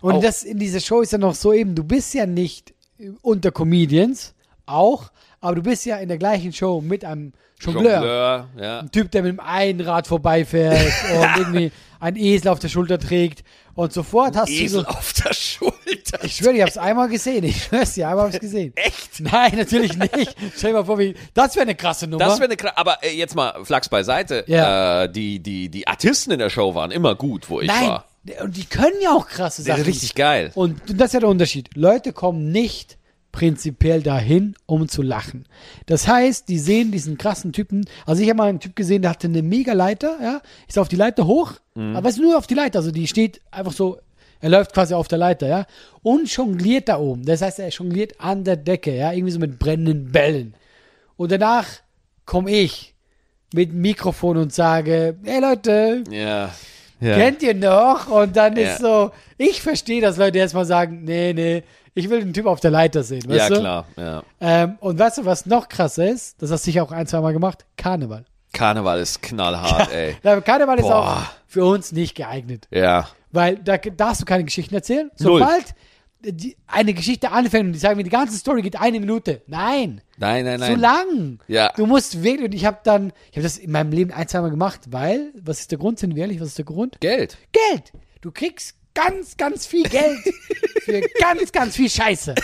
Und das in dieser Show ist ja noch so eben, du bist ja nicht unter Comedians, auch, aber du bist ja in der gleichen Show mit einem Jongleur. Jongleur, ja. Ein Typ, der mit dem Einrad vorbeifährt *laughs* und irgendwie ein Esel auf der Schulter trägt. Und sofort hast Esel du so. auf der Schulter. Ich schwöre, ich hab's einmal gesehen. Ich schwör's dir, einmal hab's *laughs* gesehen. Echt? Nein, natürlich nicht. Stell dir mal vor, wie. Das wäre eine krasse Nummer. Das wäre eine Aber äh, jetzt mal Flachs beiseite. Ja. Äh, die, die, die Artisten in der Show waren immer gut, wo ich Nein. war. Und die können ja auch krasse Das Sachen. ist richtig geil. Und das ist ja der Unterschied. Leute kommen nicht prinzipiell dahin, um zu lachen. Das heißt, die sehen diesen krassen Typen. Also ich habe mal einen Typ gesehen, der hatte eine mega Leiter, ja, ist auf die Leiter hoch, aber ist nur auf die Leiter, also die steht einfach so, er läuft quasi auf der Leiter, ja, und jongliert da oben. Das heißt, er jongliert an der Decke, ja, irgendwie so mit brennenden Bällen. Und danach komme ich mit dem Mikrofon und sage, hey Leute, Ja. ja. kennt ihr noch? Und dann Ja. ist so, ich verstehe, dass Leute erstmal sagen, nee, nee, ich will den Typ auf der Leiter sehen, weißt ja, du? klar. Ja. Ähm, und weißt du, was noch krasser ist? Das hast du sicher auch ein, zwei Mal gemacht. Karneval. Karneval ist knallhart, ey. Karneval ist Boah. auch für uns nicht geeignet. Ja. Weil da darfst du keine Geschichten erzählen. Sobald die, eine Geschichte anfängt und die sagen mir, die ganze Story geht eine Minute. Nein. Nein, nein, nein. So lang. Ja. Du musst wirklich, und ich habe dann, ich habe das in meinem Leben ein, zwei Mal gemacht, weil, was ist der Grund, sind wir ehrlich, was ist der Grund? Geld. Geld. Du kriegst ganz, ganz viel Geld für ganz, ganz viel Scheiße.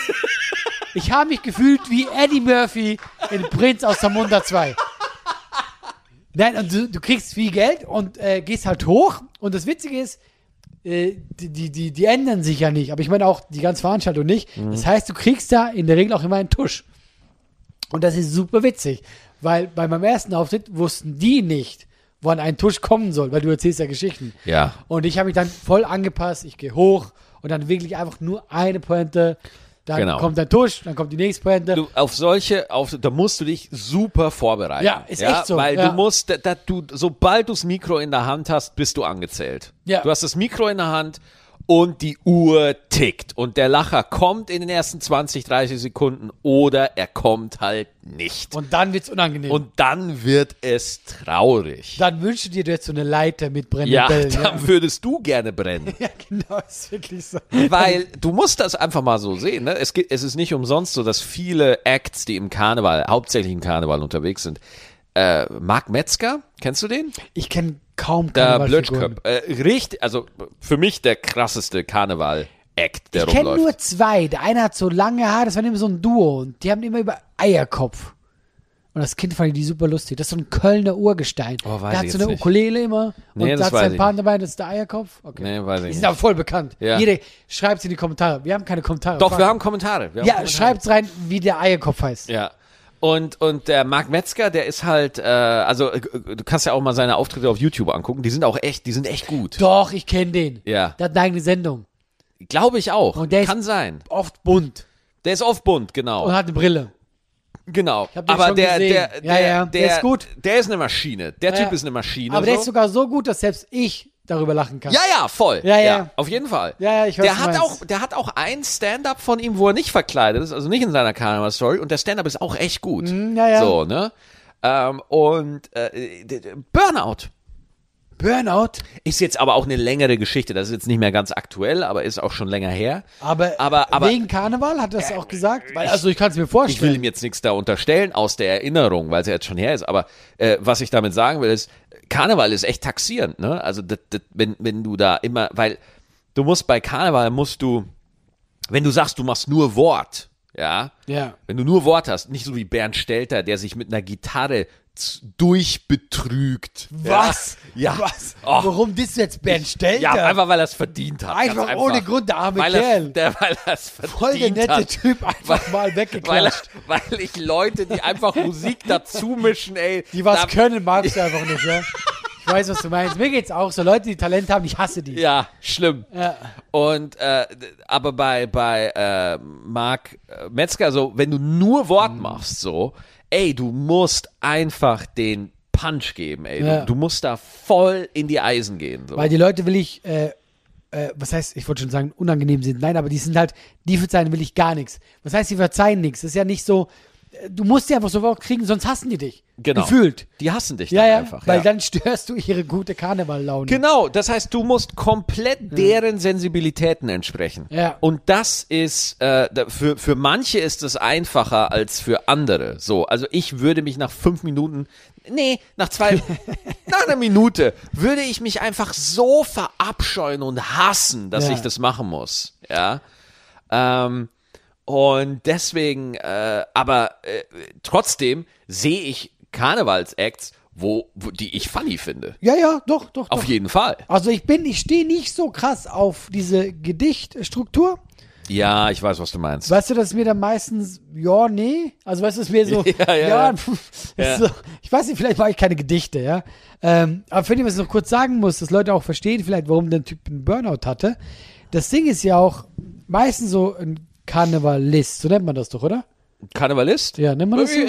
Ich habe mich gefühlt wie Eddie Murphy in Prinz aus Zamunda 2. Nein, und du, du kriegst viel Geld und äh, gehst halt hoch. Und das Witzige ist, äh, die, die, die, die ändern sich ja nicht. Aber ich meine auch die ganze Veranstaltung nicht. Das heißt, du kriegst da in der Regel auch immer einen Tusch. Und das ist super witzig, weil bei meinem ersten Auftritt wussten die nicht, wann ein Tusch kommen soll, weil du erzählst ja Geschichten. Ja. Und ich habe mich dann voll angepasst, ich gehe hoch und dann wirklich einfach nur eine Pointe. Dann Genau. kommt der Tusch, dann kommt die nächste Pointe. Du, auf solche, auf, da musst du dich super vorbereiten. Ja, ist echt so, Weil ja. du musst, da, da, du, sobald du das Mikro in der Hand hast, bist du angezählt. Ja. Du hast das Mikro in der Hand und die Uhr tickt und der Lacher kommt in den ersten 20, 30 Sekunden oder er kommt halt nicht. Und dann wird's unangenehm. Und dann wird es traurig. dann wünschst du dir, du hättest so eine Leiter mit brennenden Ja, Bällen. dann würdest du gerne brennen. Ja. *laughs* ja, genau, ist wirklich so. Weil du musst das einfach mal so sehen. Ne? Es, gibt, es ist nicht umsonst so, dass viele Acts, die im Karneval, hauptsächlich im Karneval unterwegs sind, äh, Mark Metzger, kennst du den? Ich kenne kaum Der Karnevalfiguren. Blödköp. Äh, richtig, also für mich der krasseste Karneval-Act, der Ich kenne nur zwei. Der eine hat so lange Haare, das war immer so ein Duo. Und die haben immer über Eierkopf. Und das Kind fand ich die super lustig. Das ist so ein Kölner Urgestein. Oh, weiß der hat so eine nicht. Ukulele immer. Nee, und da hat sein Partner dabei, das ist der Eierkopf. Okay. Nee, weiß ich Die sind nicht. aber voll bekannt. Ja. Jeder schreibt in die Kommentare. Wir haben keine Kommentare. Doch, Frag- wir haben Kommentare. Wir haben Ja, schreibt's rein, wie der Eierkopf heißt. Ja. Und, und der Mark Metzger, der ist halt, äh, also äh, du kannst ja auch mal seine Auftritte auf YouTube angucken. Die sind auch echt, die sind echt gut. Doch, ich kenne den. Ja. Der hat eine eigene Sendung. Glaube ich auch. Und der ist- Kann sein. Oft bunt. Der ist oft bunt, genau. Und hat eine Brille. Genau. Aber der, gesehen. der, Ja, der, ja, der ist gut. Der ist eine Maschine. Der Ja, Typ ist eine Maschine. Aber der so. ist sogar so gut, dass selbst ich darüber lachen kann. Ja, ja, voll. Ja, ja. Auf jeden Fall. Ja, ja, ich weiß, der hat auch, der hat auch ein Stand-up von ihm, wo er nicht verkleidet ist, also nicht in seiner Karneval-Story. Und der Stand-up ist auch echt gut. Mhm, ja, ja. So, ne? Ähm, und äh, Burnout Burnout. ist jetzt aber auch eine längere Geschichte. Das ist jetzt nicht mehr ganz aktuell, aber ist auch schon länger her. Aber, Aber- aber- wegen Karneval hat er es auch gesagt? Weil, also ich kann es mir Ich will vorstellen. ihm jetzt nichts da unterstellen aus der Erinnerung, weil es ja jetzt schon her ist. Aber äh, was ich damit sagen will, ist, Karneval ist echt taxierend, ne? Also das, das, wenn, wenn du da immer, weil du musst bei Karneval musst du, wenn du sagst, du machst nur Wort, ja, ja. wenn du nur Wort hast, nicht so wie Bernd Stelter, der sich mit einer Gitarre durchbetrügt. Was? Ja. Was? Oh. Warum das jetzt Ben Stelter? Ja, einfach weil er es verdient hat. Einfach ganz ohne Grund, der arme weil Kerl. Er, der, weil er es verdient Voll der nette hat. Typ, einfach mal Weil, er, weggeklatscht. weil ich Leute, die einfach Musik dazu mischen, ey. Die was können, magst du einfach nicht, ja? Ich weiß, was du meinst. Mir geht's auch so. Leute, die Talent haben, ich hasse die. Ja, schlimm. Ja. Und äh, aber bei bei äh, Marc Metzger so, wenn du nur Wort Mhm. machst, so, ey, du musst einfach den Punch geben, ey. Ja. Du, du musst da voll in die Eisen gehen. So. Weil die Leute will ich, äh, äh, was heißt, ich wollte schon sagen, unangenehm sind. Nein, aber die sind halt, die verzeihen will ich gar nichts. Was heißt, die verzeihen nichts? Das ist ja nicht so, du musst die einfach sofort kriegen, sonst hassen die dich. genau. Gefühlt. Die hassen dich Ja, dann ja, einfach. weil ja. dann störst du ihre gute Karnevallaune. Genau, das heißt, du musst komplett deren Sensibilitäten entsprechen. Ja. Und das ist, äh, für, für manche ist es einfacher als für andere. So, also ich würde mich nach fünf Minuten, nee, nach zwei, *laughs* nach einer Minute würde ich mich einfach so verabscheuen und hassen, dass Ja. ich das machen muss. Ja. Ähm, und deswegen, äh, aber äh, trotzdem sehe ich Karnevalsacts, wo, wo, die ich funny finde. Ja, ja, doch, doch, Auf doch. jeden Fall. Also ich bin, ich stehe nicht so krass auf diese Gedichtstruktur. Ja, ich weiß, was du meinst. Weißt du, dass mir dann meistens, ja, nee. Also weißt du, es mir so, *laughs* Ja, ja, ja. Ja. So, ich weiß nicht, vielleicht mache ich keine Gedichte, ja. Ähm, aber für den, was ich noch kurz sagen muss, dass Leute auch verstehen, vielleicht, warum der Typ einen Burnout hatte. Das Ding ist ja auch meistens so ein Karnevalist, so nennt man das doch, oder? Karnevalist? Ja, nennt man das so? Äh,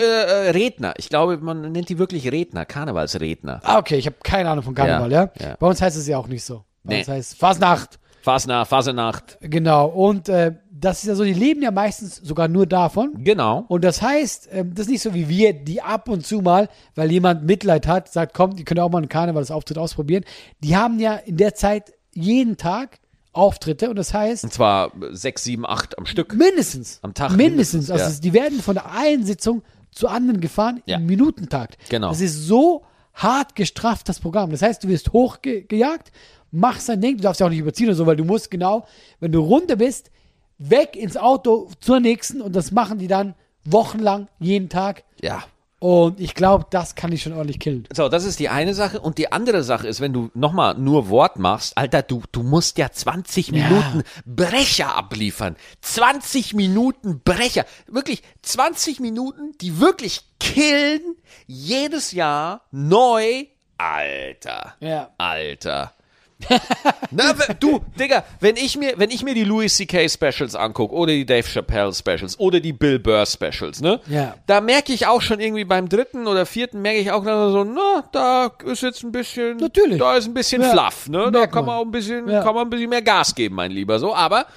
äh, Redner. Ich glaube, man nennt die wirklich Redner, Karnevalsredner. Ah, okay, ich habe keine Ahnung von Karneval, ja. Ja, ja. Bei uns heißt es ja auch nicht so. Bei Nee. uns heißt Fasnacht. Fasnacht, Fasenacht. Genau. Und äh, das ist ja so, die leben ja meistens sogar nur davon. Genau. Und das heißt, ähm, das ist nicht so wie wir, die ab und zu mal, weil jemand Mitleid hat, sagt, komm, die können auch mal einen Karnevalsauftritt ausprobieren. Die haben ja in der Zeit jeden Tag Auftritte und das heißt, Und zwar sechs, sieben, acht am Stück. mindestens. Am Tag Mindestens. mindestens, Also ja. die werden von der einen Sitzung zur anderen gefahren Ja. im Minutentakt. Genau. Das ist so hart gestrafft, das Programm. Das heißt, du wirst hochgejagt, machst dein Ding, du darfst ja auch nicht überziehen oder so, weil du musst genau, wenn du runter bist, weg ins Auto zur nächsten und das machen die dann wochenlang, jeden Tag. Ja. Und ich glaube, das kann ich schon ordentlich killen. So, das ist die eine Sache. Und die andere Sache ist, wenn du nochmal nur Wort machst, Alter, du, du musst ja 20 Minuten Brecher abliefern. 20 Minuten Brecher. Wirklich 20 Minuten, die wirklich killen. Jedes Jahr neu. Alter. Ja. Alter. *laughs* Na, du, Digga, wenn ich mir, wenn ich mir die Louis C.K. Specials angucke oder die Dave Chappelle Specials oder die Bill Burr Specials, ne? Ja. Da merke ich auch schon irgendwie beim dritten oder vierten merke ich auch dann so, na, da ist jetzt ein bisschen, Natürlich. da ist ein bisschen Ja, fluff, ne? Da merkt kann man auch ein bisschen, Ja. kann man ein bisschen mehr Gas geben, mein Lieber, so, aber *laughs*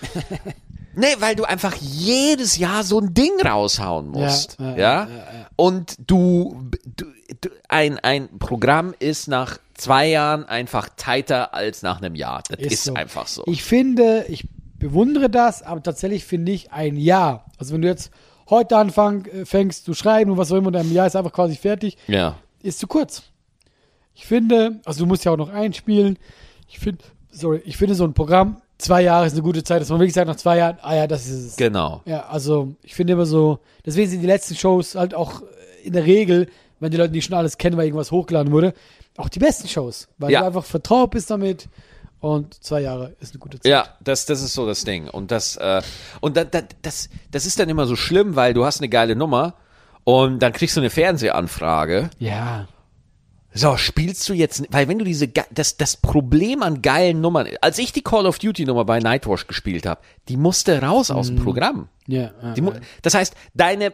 Nee, weil du einfach jedes Jahr so ein Ding raushauen musst. Ja, Ja, ja, Und du, du, du ein, ein Programm ist nach zwei Jahren einfach tighter als nach einem Jahr. Das ist, so. einfach so. Ich finde, ich bewundere das, aber tatsächlich finde ich ein Jahr. Also wenn du jetzt heute anfang, äh, fängst zu schreiben und was auch immer, und ein Jahr ist einfach quasi fertig, ja. ist zu kurz. Ich finde, also du musst ja auch noch einspielen. Ich finde, sorry, ich finde so ein Programm, zwei Jahre ist eine gute Zeit, dass man wirklich sagt, nach zwei Jahren, ah ja, das ist es. Genau. Ja, also ich finde immer so, deswegen sind die letzten Shows halt auch in der Regel, wenn die Leute nicht schon alles kennen, weil irgendwas hochgeladen wurde, auch die besten Shows, weil Ja. du einfach vertraut bist damit und zwei Jahre ist eine gute Zeit. Ja, das, das ist so das Ding. Und das, äh, und da, da, das, das ist dann immer so schlimm, weil du hast eine geile Nummer und dann kriegst du eine Fernsehanfrage. Ja. So, spielst du jetzt, weil wenn du diese, das, das Problem an geilen Nummern, als ich die Call of Duty Nummer bei Nightwatch gespielt habe, die musste raus aus dem Programm. Ja, Die mu das heißt, deine,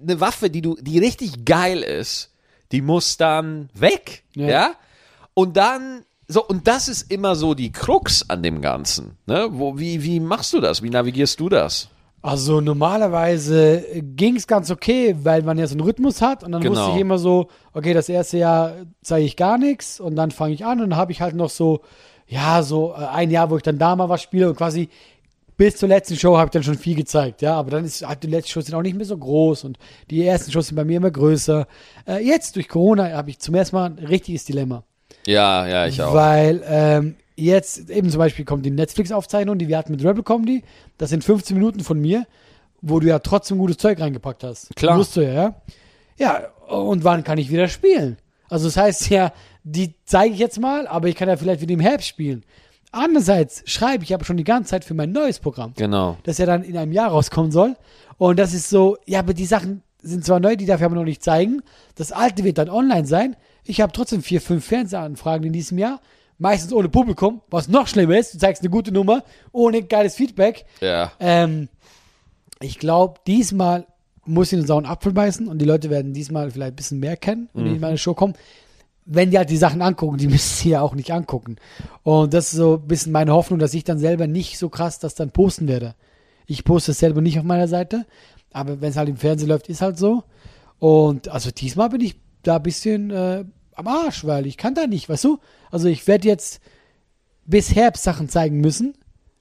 eine Waffe, die du, die richtig geil ist, die muss dann weg, ja. Ja. Und dann, so, und das ist immer so die Krux an dem Ganzen, ne? Wo, wie, wie machst du das? Wie navigierst du das? Also normalerweise ging es ganz okay, weil man ja so einen Rhythmus hat und dann Genau. wusste ich immer so, okay, das erste Jahr zeige ich gar nichts und dann fange ich an und dann habe ich halt noch so, ja, so äh, ein Jahr, wo ich dann da mal was spiele und quasi bis zur letzten Show habe ich dann schon viel gezeigt, ja, aber dann ist halt die letzten Shows sind auch nicht mehr so groß und die ersten Shows sind bei mir immer größer. Äh, jetzt durch Corona habe ich zum ersten Mal ein richtiges Dilemma. Ja, ja, ich auch. Weil ähm, jetzt eben zum Beispiel kommt die Netflix-Aufzeichnung, die wir hatten mit Rebel Comedy. Das sind 15 Minuten von mir, wo du ja trotzdem gutes Zeug reingepackt hast. Klar. Musst du ja, ja. Ja, und wann kann ich wieder spielen? Also das heißt ja, die zeige ich jetzt mal, aber ich kann ja vielleicht wieder im Herbst spielen. Andererseits schreibe ich aber schon die ganze Zeit für mein neues Programm Genau. das ja dann in einem Jahr rauskommen soll. Und das ist so, ja, aber die Sachen sind zwar neu, die darf ich aber noch nicht zeigen. Das alte wird dann online sein. Ich habe trotzdem vier, fünf Fernsehanfragen in diesem Jahr. Meistens ohne Publikum, was noch schlimmer ist. Du zeigst eine gute Nummer, ohne geiles Feedback. Ja. Ähm, ich glaube, diesmal muss ich den sauren Apfel beißen und die Leute werden diesmal vielleicht ein bisschen mehr kennen, wenn die in meine Show kommen. Wenn die halt die Sachen angucken, die *laughs* müssen sie ja auch nicht angucken. Und das ist so ein bisschen meine Hoffnung, dass ich dann selber nicht so krass das dann posten werde. Ich poste es selber nicht auf meiner Seite, aber wenn es halt im Fernsehen läuft, ist halt so. Und also diesmal bin ich da ein bisschen äh, am Arsch, weil ich kann da nicht, weißt du? Also ich werde jetzt bis Herbst Sachen zeigen müssen,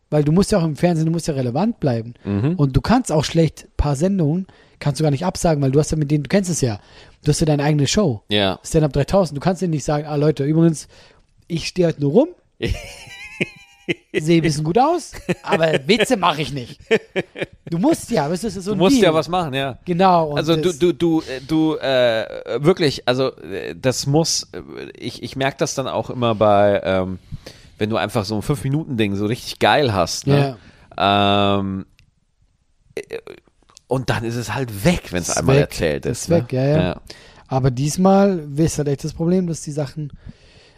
weil du musst ja auch im Fernsehen, du musst ja relevant bleiben. Und du kannst auch schlecht ein paar Sendungen, kannst du gar nicht absagen, weil du hast ja mit denen, du kennst es ja, du hast ja deine eigene Show. Ja. Stand-Up 3000, du kannst denen nicht sagen, ah Leute, übrigens, ich stehe heute nur rum, *laughs* sehe ein bisschen gut aus, aber Witze mache ich nicht. Du musst ja, weißt du, das ist so Du ein musst Deal. ja was machen, ja. Genau. Also du, du, du, äh, du, äh, wirklich, also äh, das muss, äh, ich, ich merke das dann auch immer bei, ähm, wenn du einfach so ein 5-Minuten-Ding so richtig geil hast, ne? Ähm, äh, und dann ist es halt weg, wenn es einmal weg, erzählt ist. ist weg, ne? ja, ja. Aber diesmal ist halt echt das Problem, dass die Sachen.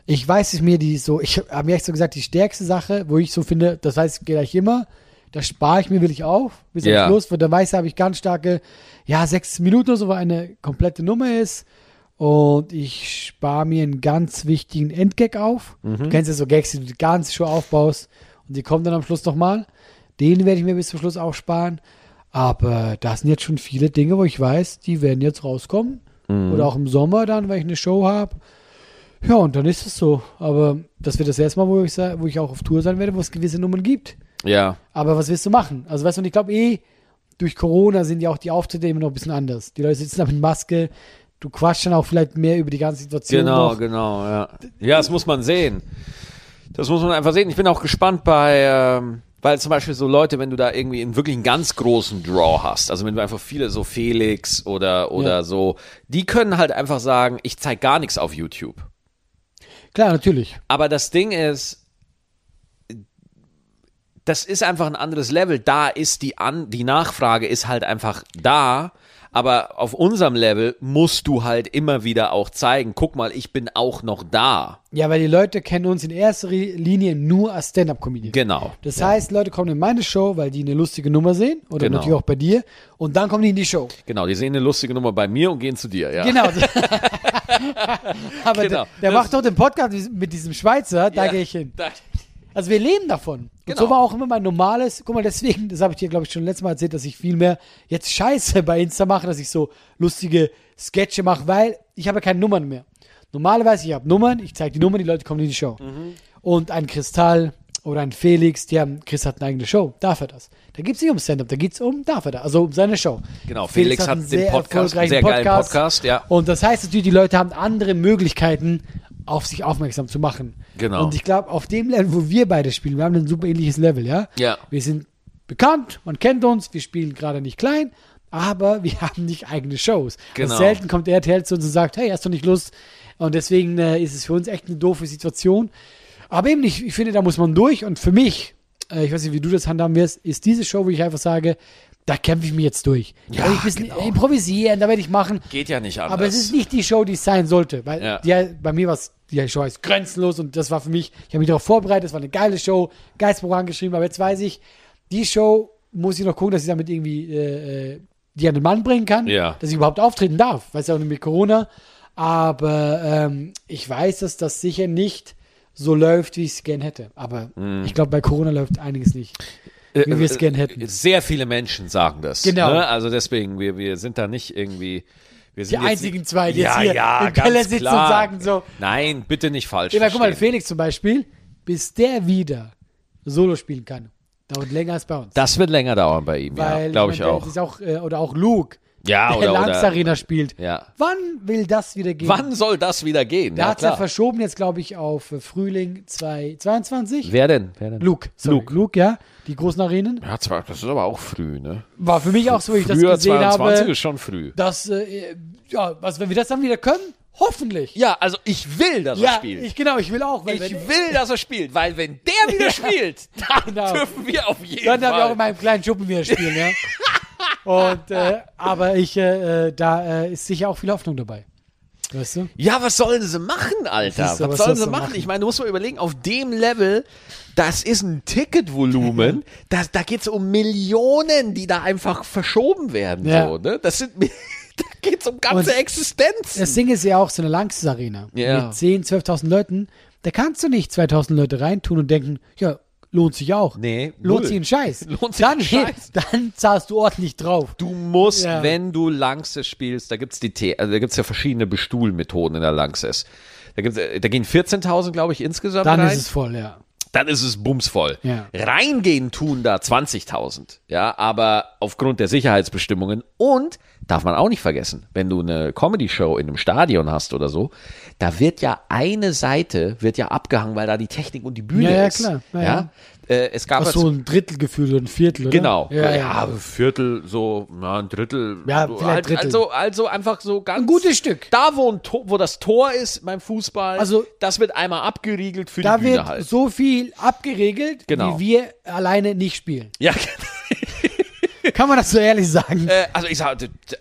Ich weiß es mir, die so, ich habe mir echt so gesagt, die stärkste Sache, wo ich so finde, das heißt, gleich immer, das spare ich mir wirklich auf, bis Ja. zum Schluss, weil da weiß ich, habe ich ganz starke, ja, sechs Minuten oder so, weil eine komplette Nummer ist. Und ich spare mir einen ganz wichtigen Endgag auf. Mhm. Du kennst ja so Gags, die du ganze Show aufbaust und die kommen dann am Schluss nochmal. Den werde ich mir bis zum Schluss aufsparen. Aber da sind jetzt schon viele Dinge, wo ich weiß, die werden jetzt rauskommen. Mhm. Oder auch im Sommer dann, weil ich eine Show habe. Ja, und dann ist es so. Aber das wird das erste Mal, wo ich, wo ich auch auf Tour sein werde, wo es gewisse Nummern gibt. Ja, Aber was willst du machen? Also weißt du, und ich glaube eh, durch Corona sind ja auch die Auftritte immer noch ein bisschen anders. Die Leute sitzen da mit Maske, du quatschst dann auch vielleicht mehr über die ganze Situation. genau, noch. genau, ja. Ja, das muss man sehen. Das muss man einfach sehen. Ich bin auch gespannt bei, ähm, weil zum Beispiel so Leute, wenn du da irgendwie einen wirklich einen ganz großen Draw hast, also wenn du einfach viele so Felix oder, oder Ja. so, die können halt einfach sagen, ich zeig gar nichts auf YouTube. Klar, natürlich. Aber das Ding ist, das ist einfach ein anderes Level. Da ist die An die Nachfrage ist halt einfach da. Aber auf unserem Level musst du halt immer wieder auch zeigen, guck mal, ich bin auch noch da. Ja, weil die Leute kennen uns in erster Linie nur als Stand-Up-Comedian. Genau. Das heißt, Leute kommen in meine Show, weil die eine lustige Nummer sehen oder Genau. natürlich auch bei dir und dann kommen die in die Show. Genau, die sehen eine lustige Nummer bei mir und gehen zu dir, ja. Genau. *laughs* *laughs* Aber Genau. der, der macht doch den Podcast mit diesem Schweizer, da Ja, gehe ich hin. Da, Also wir leben davon. Und Genau. so war auch immer mein normales, guck mal, deswegen, das habe ich dir, glaube ich, schon letztes Mal erzählt, dass ich viel mehr jetzt Scheiße bei Insta mache, dass ich so lustige Sketche mache, weil ich habe keine Nummern mehr. Normalerweise, ich habe Nummern, ich zeige die Nummern, die Leute kommen in die Show. Mhm. Und ein Kristall oder ein Felix, die haben, Chris hat eine eigene Show, darf er das? Da geht es nicht um Stand-Up, da geht es um, darf er das? Also um seine Show. Genau, Felix hat einen den Podcast, einen sehr geilen Podcast, ja. Und das heißt natürlich, die Leute haben andere Möglichkeiten, auf sich aufmerksam zu machen. Genau. Und ich glaube, auf dem Level, wo wir beide spielen, wir haben ein super ähnliches Level, ja? Ja. Wir sind bekannt, man kennt uns, wir spielen gerade nicht klein, aber wir *laughs* haben nicht eigene Shows. Genau. Und selten kommt RTL zu uns und sagt, hey, hast du nicht Lust? Und deswegen äh, ist es für uns echt eine doofe Situation. Aber eben nicht, ich finde, da muss man durch. Und für mich, äh, ich weiß nicht, wie du das handhaben wirst, ist diese Show, wo ich einfach sage, da kämpfe ich mich jetzt durch. Da Ja, werde ich ein bisschen genau. improvisieren, da werde ich machen. geht ja nicht anders. Aber es ist nicht die Show, die es sein sollte. Weil Ja. die, bei mir war es, die Show heißt grenzenlos und das war für mich, ich habe mich darauf vorbereitet, es war eine geile Show, geiles Programm geschrieben, aber jetzt weiß ich, die Show muss ich noch gucken, dass ich damit irgendwie äh, äh, die an den Mann bringen kann, Ja. dass ich überhaupt auftreten darf. Weiß ja auch nicht mit Corona. Aber ähm, ich weiß, dass das sicher nicht so läuft, wie ich es gern hätte. Aber Mhm. ich glaube, bei Corona läuft einiges nicht, wie wir es gern hätten. Äh, Sehr viele Menschen sagen das. Genau. Ne? Also deswegen, wir, wir sind da nicht irgendwie. Wir Die sind jetzt- einzigen zwei, die ja, jetzt hier ja, im Keller sitzen klar. und sagen so, Nein, bitte nicht falsch. Ja, guck mal. Felix zum Beispiel, bis der wieder Solo spielen kann, dauert länger als bei uns. Das wird länger dauern bei ihm, ja, glaube ich meine, auch. Ist auch äh, oder auch Luke, Ja, der oder, Langs oder Arena spielt. ja. Wann will das wieder gehen? Wann soll das wieder gehen? Der ja, hat es ja verschoben jetzt, glaube ich, auf äh, Frühling 2022. Wer denn? Wer denn? Luke, sorry, Luke. Luke. ja, die großen Arenen. Ja, zwar, das ist aber auch früh, ne? War für mich auch so, wie ich Früher das gesehen 22 habe, ist schon früh. dass, äh, ja, was, wenn wir das dann wieder können, hoffentlich. Ja, also ich will, dass er Ja, spielt. ich, genau, ich will auch. Weil Ich wenn, will, dass er spielt, weil wenn der wieder *laughs* spielt, dann Genau. dürfen wir auf jeden Dann darf ich auch Fall. in meinem kleinen Schuppen wieder spielen, ja. *laughs* Und, äh, aber ich, äh, äh, da äh, ist sicher auch viel Hoffnung dabei. Weißt du? Ja, was sollen sie machen, Alter? Du, was, was sollen sie machen? machen? Ich meine, du musst mal überlegen, auf dem Level, das ist ein Ticketvolumen, da, da geht es um Millionen, die da einfach verschoben werden. Ja. So, ne? Das sind, *laughs* da geht es um ganze Und Existenzen. Das Ding ist ja auch so eine Langsys Arena. Ja. Mit 10, 12.000 Leuten. Da kannst du nicht 2.000 Leute reintun und denken, ja, lohnt sich auch. Nee, Lohnt null. sich ein Scheiß. *laughs* Lohnt sich dann, ein Scheiß. *laughs* dann zahlst du ordentlich drauf. Du musst, Ja. wenn du Langsess spielst, da gibt's die, The- also da gibt's ja verschiedene Bestuhlmethoden in der Langsess. Da, gibt's, äh, da gehen 14.000, glaube ich, insgesamt Dann rein. ist es voll, ja. Dann ist es bumsvoll. Ja. Reingehen tun da 20.000, ja, aber aufgrund der Sicherheitsbestimmungen und darf man auch nicht vergessen, wenn du eine Comedy-Show in einem Stadion hast oder so, da wird ja eine Seite wird ja abgehangen, weil da die Technik und die Bühne Ja, ja, ist. klar. Ja, Ja, ja. Äh, es gab Ach so ein Drittel gefühlt oder ein Viertel, oder? Genau. Ja, Ja, ja. Viertel, so, na, ein Drittel. Ja, so, vielleicht halt- Drittel. Also, also einfach so ganz. Ein gutes Stück. Da, wo, ein Tor, wo das Tor ist beim Fußball, Also- das wird einmal abgeriegelt für Da die Bühne wird halt. so viel abgeregelt, Genau. wie wir alleine nicht spielen. Ja, *laughs* Kann man das so ehrlich sagen? äh, also ich sag, d- d-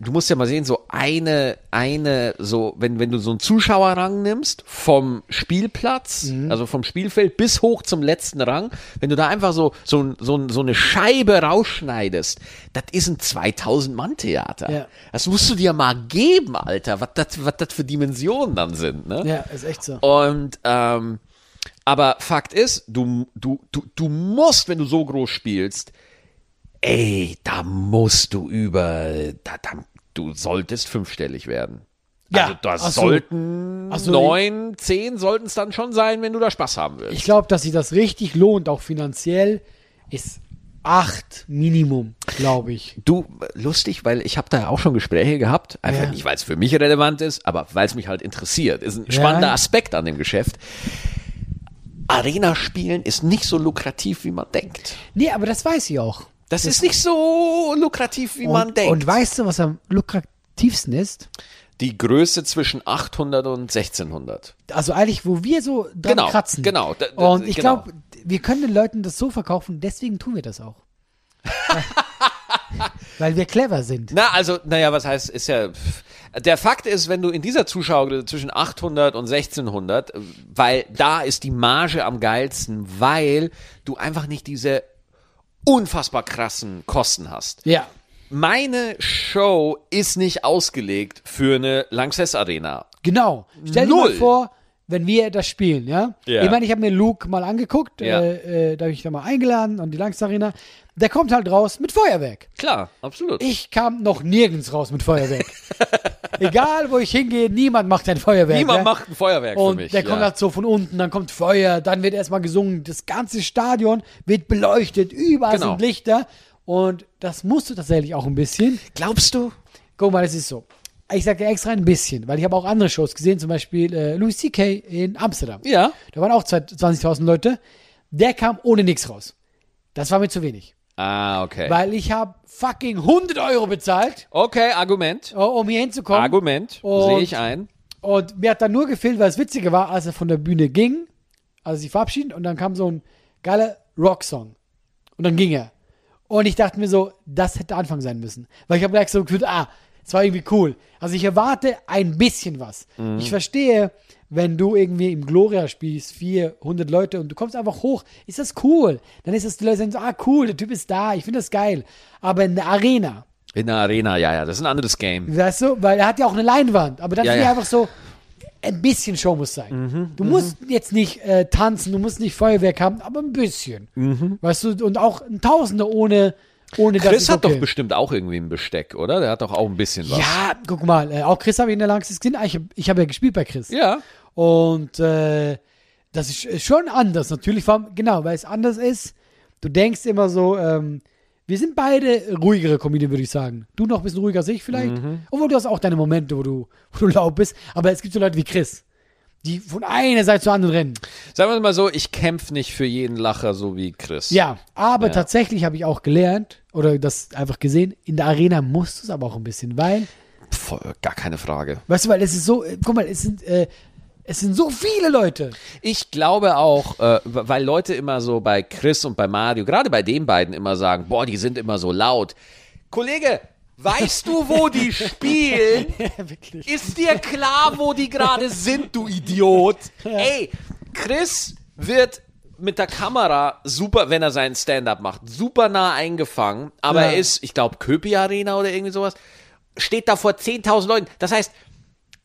du musst ja mal sehen, so eine, eine, so, wenn, wenn du so einen Zuschauerrang nimmst, vom Spielplatz, Mhm. also vom Spielfeld bis hoch zum letzten Rang, wenn du da einfach so, so, so, so eine Scheibe rausschneidest, das ist ein 2000-Mann-Theater. Ja. Das musst du dir mal geben, Alter, was das, was das für Dimensionen dann sind, ne? ja, ist echt so. Und ähm, aber Fakt ist, du, du, du, du musst, wenn du so groß spielst, ey, da musst du über, da, da, du solltest fünfstellig werden. Ja, also da ach so. sollten so, neun, zehn sollten es dann schon sein, wenn du da Spaß haben willst. Ich glaube, dass sich das richtig lohnt, auch finanziell, ist acht Minimum, glaube ich. Du, lustig, weil ich habe da auch schon Gespräche gehabt, einfach Ja. nicht, weil es für mich relevant ist, aber weil es mich halt interessiert. Ist ein Ja. spannender Aspekt an dem Geschäft. Arena spielen ist nicht so lukrativ, wie man denkt. Nee, aber das weiß ich auch. Das ist nicht so lukrativ, wie man und, denkt. Und weißt du, was am lukrativsten ist? die Größe zwischen 800 und 1600. Also eigentlich, wo wir so dran Genau, kratzen. genau, Und ich genau. glaube, wir können den Leuten das so verkaufen, deswegen tun wir das auch. *laughs* Weil wir clever sind. Na, also, naja, was heißt, ist ja. Der Fakt ist, wenn du in dieser Zuschauer zwischen 800 und 1600, äh, weil da ist die Marge am geilsten, weil du einfach nicht diese unfassbar krassen Kosten hast. Ja. Meine Show ist nicht ausgelegt für eine Lanxess Arena. Genau. Stell dir mal vor, wenn wir das spielen, ja? Ja. Ich meine, ich habe mir Luke mal angeguckt, Ja. äh, äh, da habe ich da mal eingeladen und die Langst Arena. Der kommt halt raus mit Feuerwerk. Klar, absolut. Ich kam noch nirgends raus mit Feuerwerk. *laughs* Egal, wo ich hingehe, niemand macht ein Feuerwerk. Niemand ja? macht ein Feuerwerk Und für mich. der kommt ja. halt so von unten, dann kommt Feuer, dann wird erstmal gesungen, das ganze Stadion wird beleuchtet, überall Genau. sind Lichter. Und das musst du tatsächlich auch ein bisschen. Glaubst du? Guck mal, das ist so. Ich sage extra ein bisschen, weil ich habe auch andere Shows gesehen, zum Beispiel äh, Louis C.K. in Amsterdam. Ja. Da waren auch 20.000 Leute. Der kam ohne nichts raus. Das war mir zu wenig. Ah, okay. Weil ich habe fucking 100 Euro bezahlt, Okay, Argument. äh, um hier hinzukommen. Argument. Und- Sehe ich ein. Und mir hat dann nur gefehlt, weil das Witzige war, als er von der Bühne ging, also sich verabschieden und dann kam so ein geiler Rocksong. Und dann ging er. Und ich dachte mir so, das hätte der Anfang sein müssen. Weil ich habe gleich so gefühlt, ah, es war irgendwie cool. Also ich erwarte ein bisschen was. Ich verstehe, wenn du irgendwie im Gloria spielst, 400 Leute und du kommst einfach hoch, ist das cool. Dann ist das, die Leute sagen so, ah cool, der Typ ist da, ich finde das geil. Aber in der Arena, In der Arena, ja, ja, das ist ein anderes Game. Weißt du, weil er hat ja auch eine Leinwand, aber dann Ja, finde ich ja. einfach so, ein bisschen Show muss sein. Mhm, du musst jetzt nicht äh, tanzen, du musst nicht Feuerwerk haben, aber ein bisschen. Weißt du, und auch ein Tausender ohne, ohne das Mhm. Chris ist hat okay. doch bestimmt auch irgendwie ein Besteck, oder? Der hat doch auch ein bisschen was. Ja, guck mal, äh, auch Chris habe ich in der Langstes gesehen. Ah, Ich habe ich hab ja gespielt bei Chris. Ja. Und äh, das ist schon anders, natürlich. Genau, weil es anders ist. Du denkst immer so, ähm, wir sind beide ruhigere Comedian, würde ich sagen. Du noch ein bisschen ruhiger als ich vielleicht. Mhm. Obwohl du hast auch deine Momente, wo du, wo du laut bist. Aber es gibt so Leute wie Chris, die von einer Seite zur anderen rennen. Sagen wir mal so, ich kämpfe nicht für jeden Lacher so wie Chris. Ja, aber Ja. tatsächlich habe ich auch gelernt oder das einfach gesehen, in der Arena musst du es aber auch ein bisschen, weil Voll, gar keine Frage. Weißt du, weil es ist so, äh, guck mal, es sind, äh, es sind so viele Leute. Ich glaube auch, äh, weil Leute immer so bei Chris und bei Mario, gerade bei den beiden immer sagen, boah, die sind immer so laut. Kollege, weißt du, wo die *laughs* spielen? Wirklich. Ist dir klar, wo die gerade sind, du Idiot? *laughs* Ey, Chris wird mit der Kamera super, wenn er seinen Stand-up macht, super nah eingefangen, aber Ja. er ist, ich glaube, Köpi Arena oder irgendwie sowas, steht da vor 10.000 Leuten. Das heißt,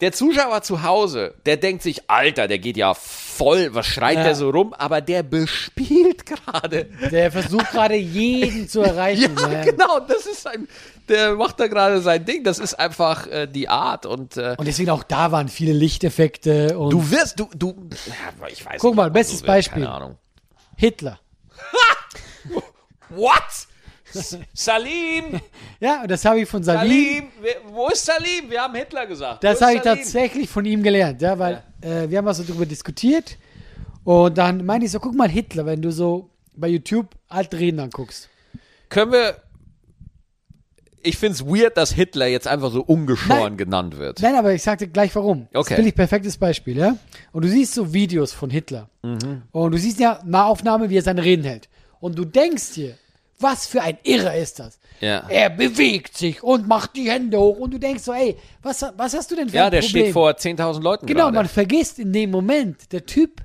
der Zuschauer zu Hause, der denkt sich, Alter, der geht ja voll, was schreit Ja. der so rum? Aber der bespielt gerade. Der versucht gerade jeden zu *laughs* Ja, erreichen. ne? genau, das ist ein, der macht da gerade sein Ding. Das ist einfach äh, die Art und äh, Und deswegen auch da waren viele Lichteffekte und Du wirst, du, du, ja, ich weiß Guck nicht, mal, bestes Beispiel. Keine Ahnung. Hitler. *laughs* What? Salim, *laughs* Ja, das habe ich von Salim. Salim, wo ist Salim? Wir haben Hitler gesagt. Das habe ich Salim? tatsächlich von ihm gelernt, ja, weil Äh, wir haben also darüber diskutiert und dann meinte ich so, guck mal Hitler, wenn du so bei YouTube alte Reden anguckst. Können wir, ich finde es weird, dass Hitler jetzt einfach so ungeschoren Nein. genannt wird. Nein, aber ich sagte gleich warum. Das Okay. ist billig perfektes Beispiel, ja. Und du siehst so Videos von Hitler. Mhm. Und du siehst ja Nahaufnahme, wie er seine Reden hält. Und du denkst dir, was für ein Irrer ist das? Ja. Er bewegt sich und macht die Hände hoch und du denkst so, ey, was, was hast du denn für Ja, ein der Problem? steht vor 10.000 Leuten Genau, gerade. man vergisst in dem Moment, der Typ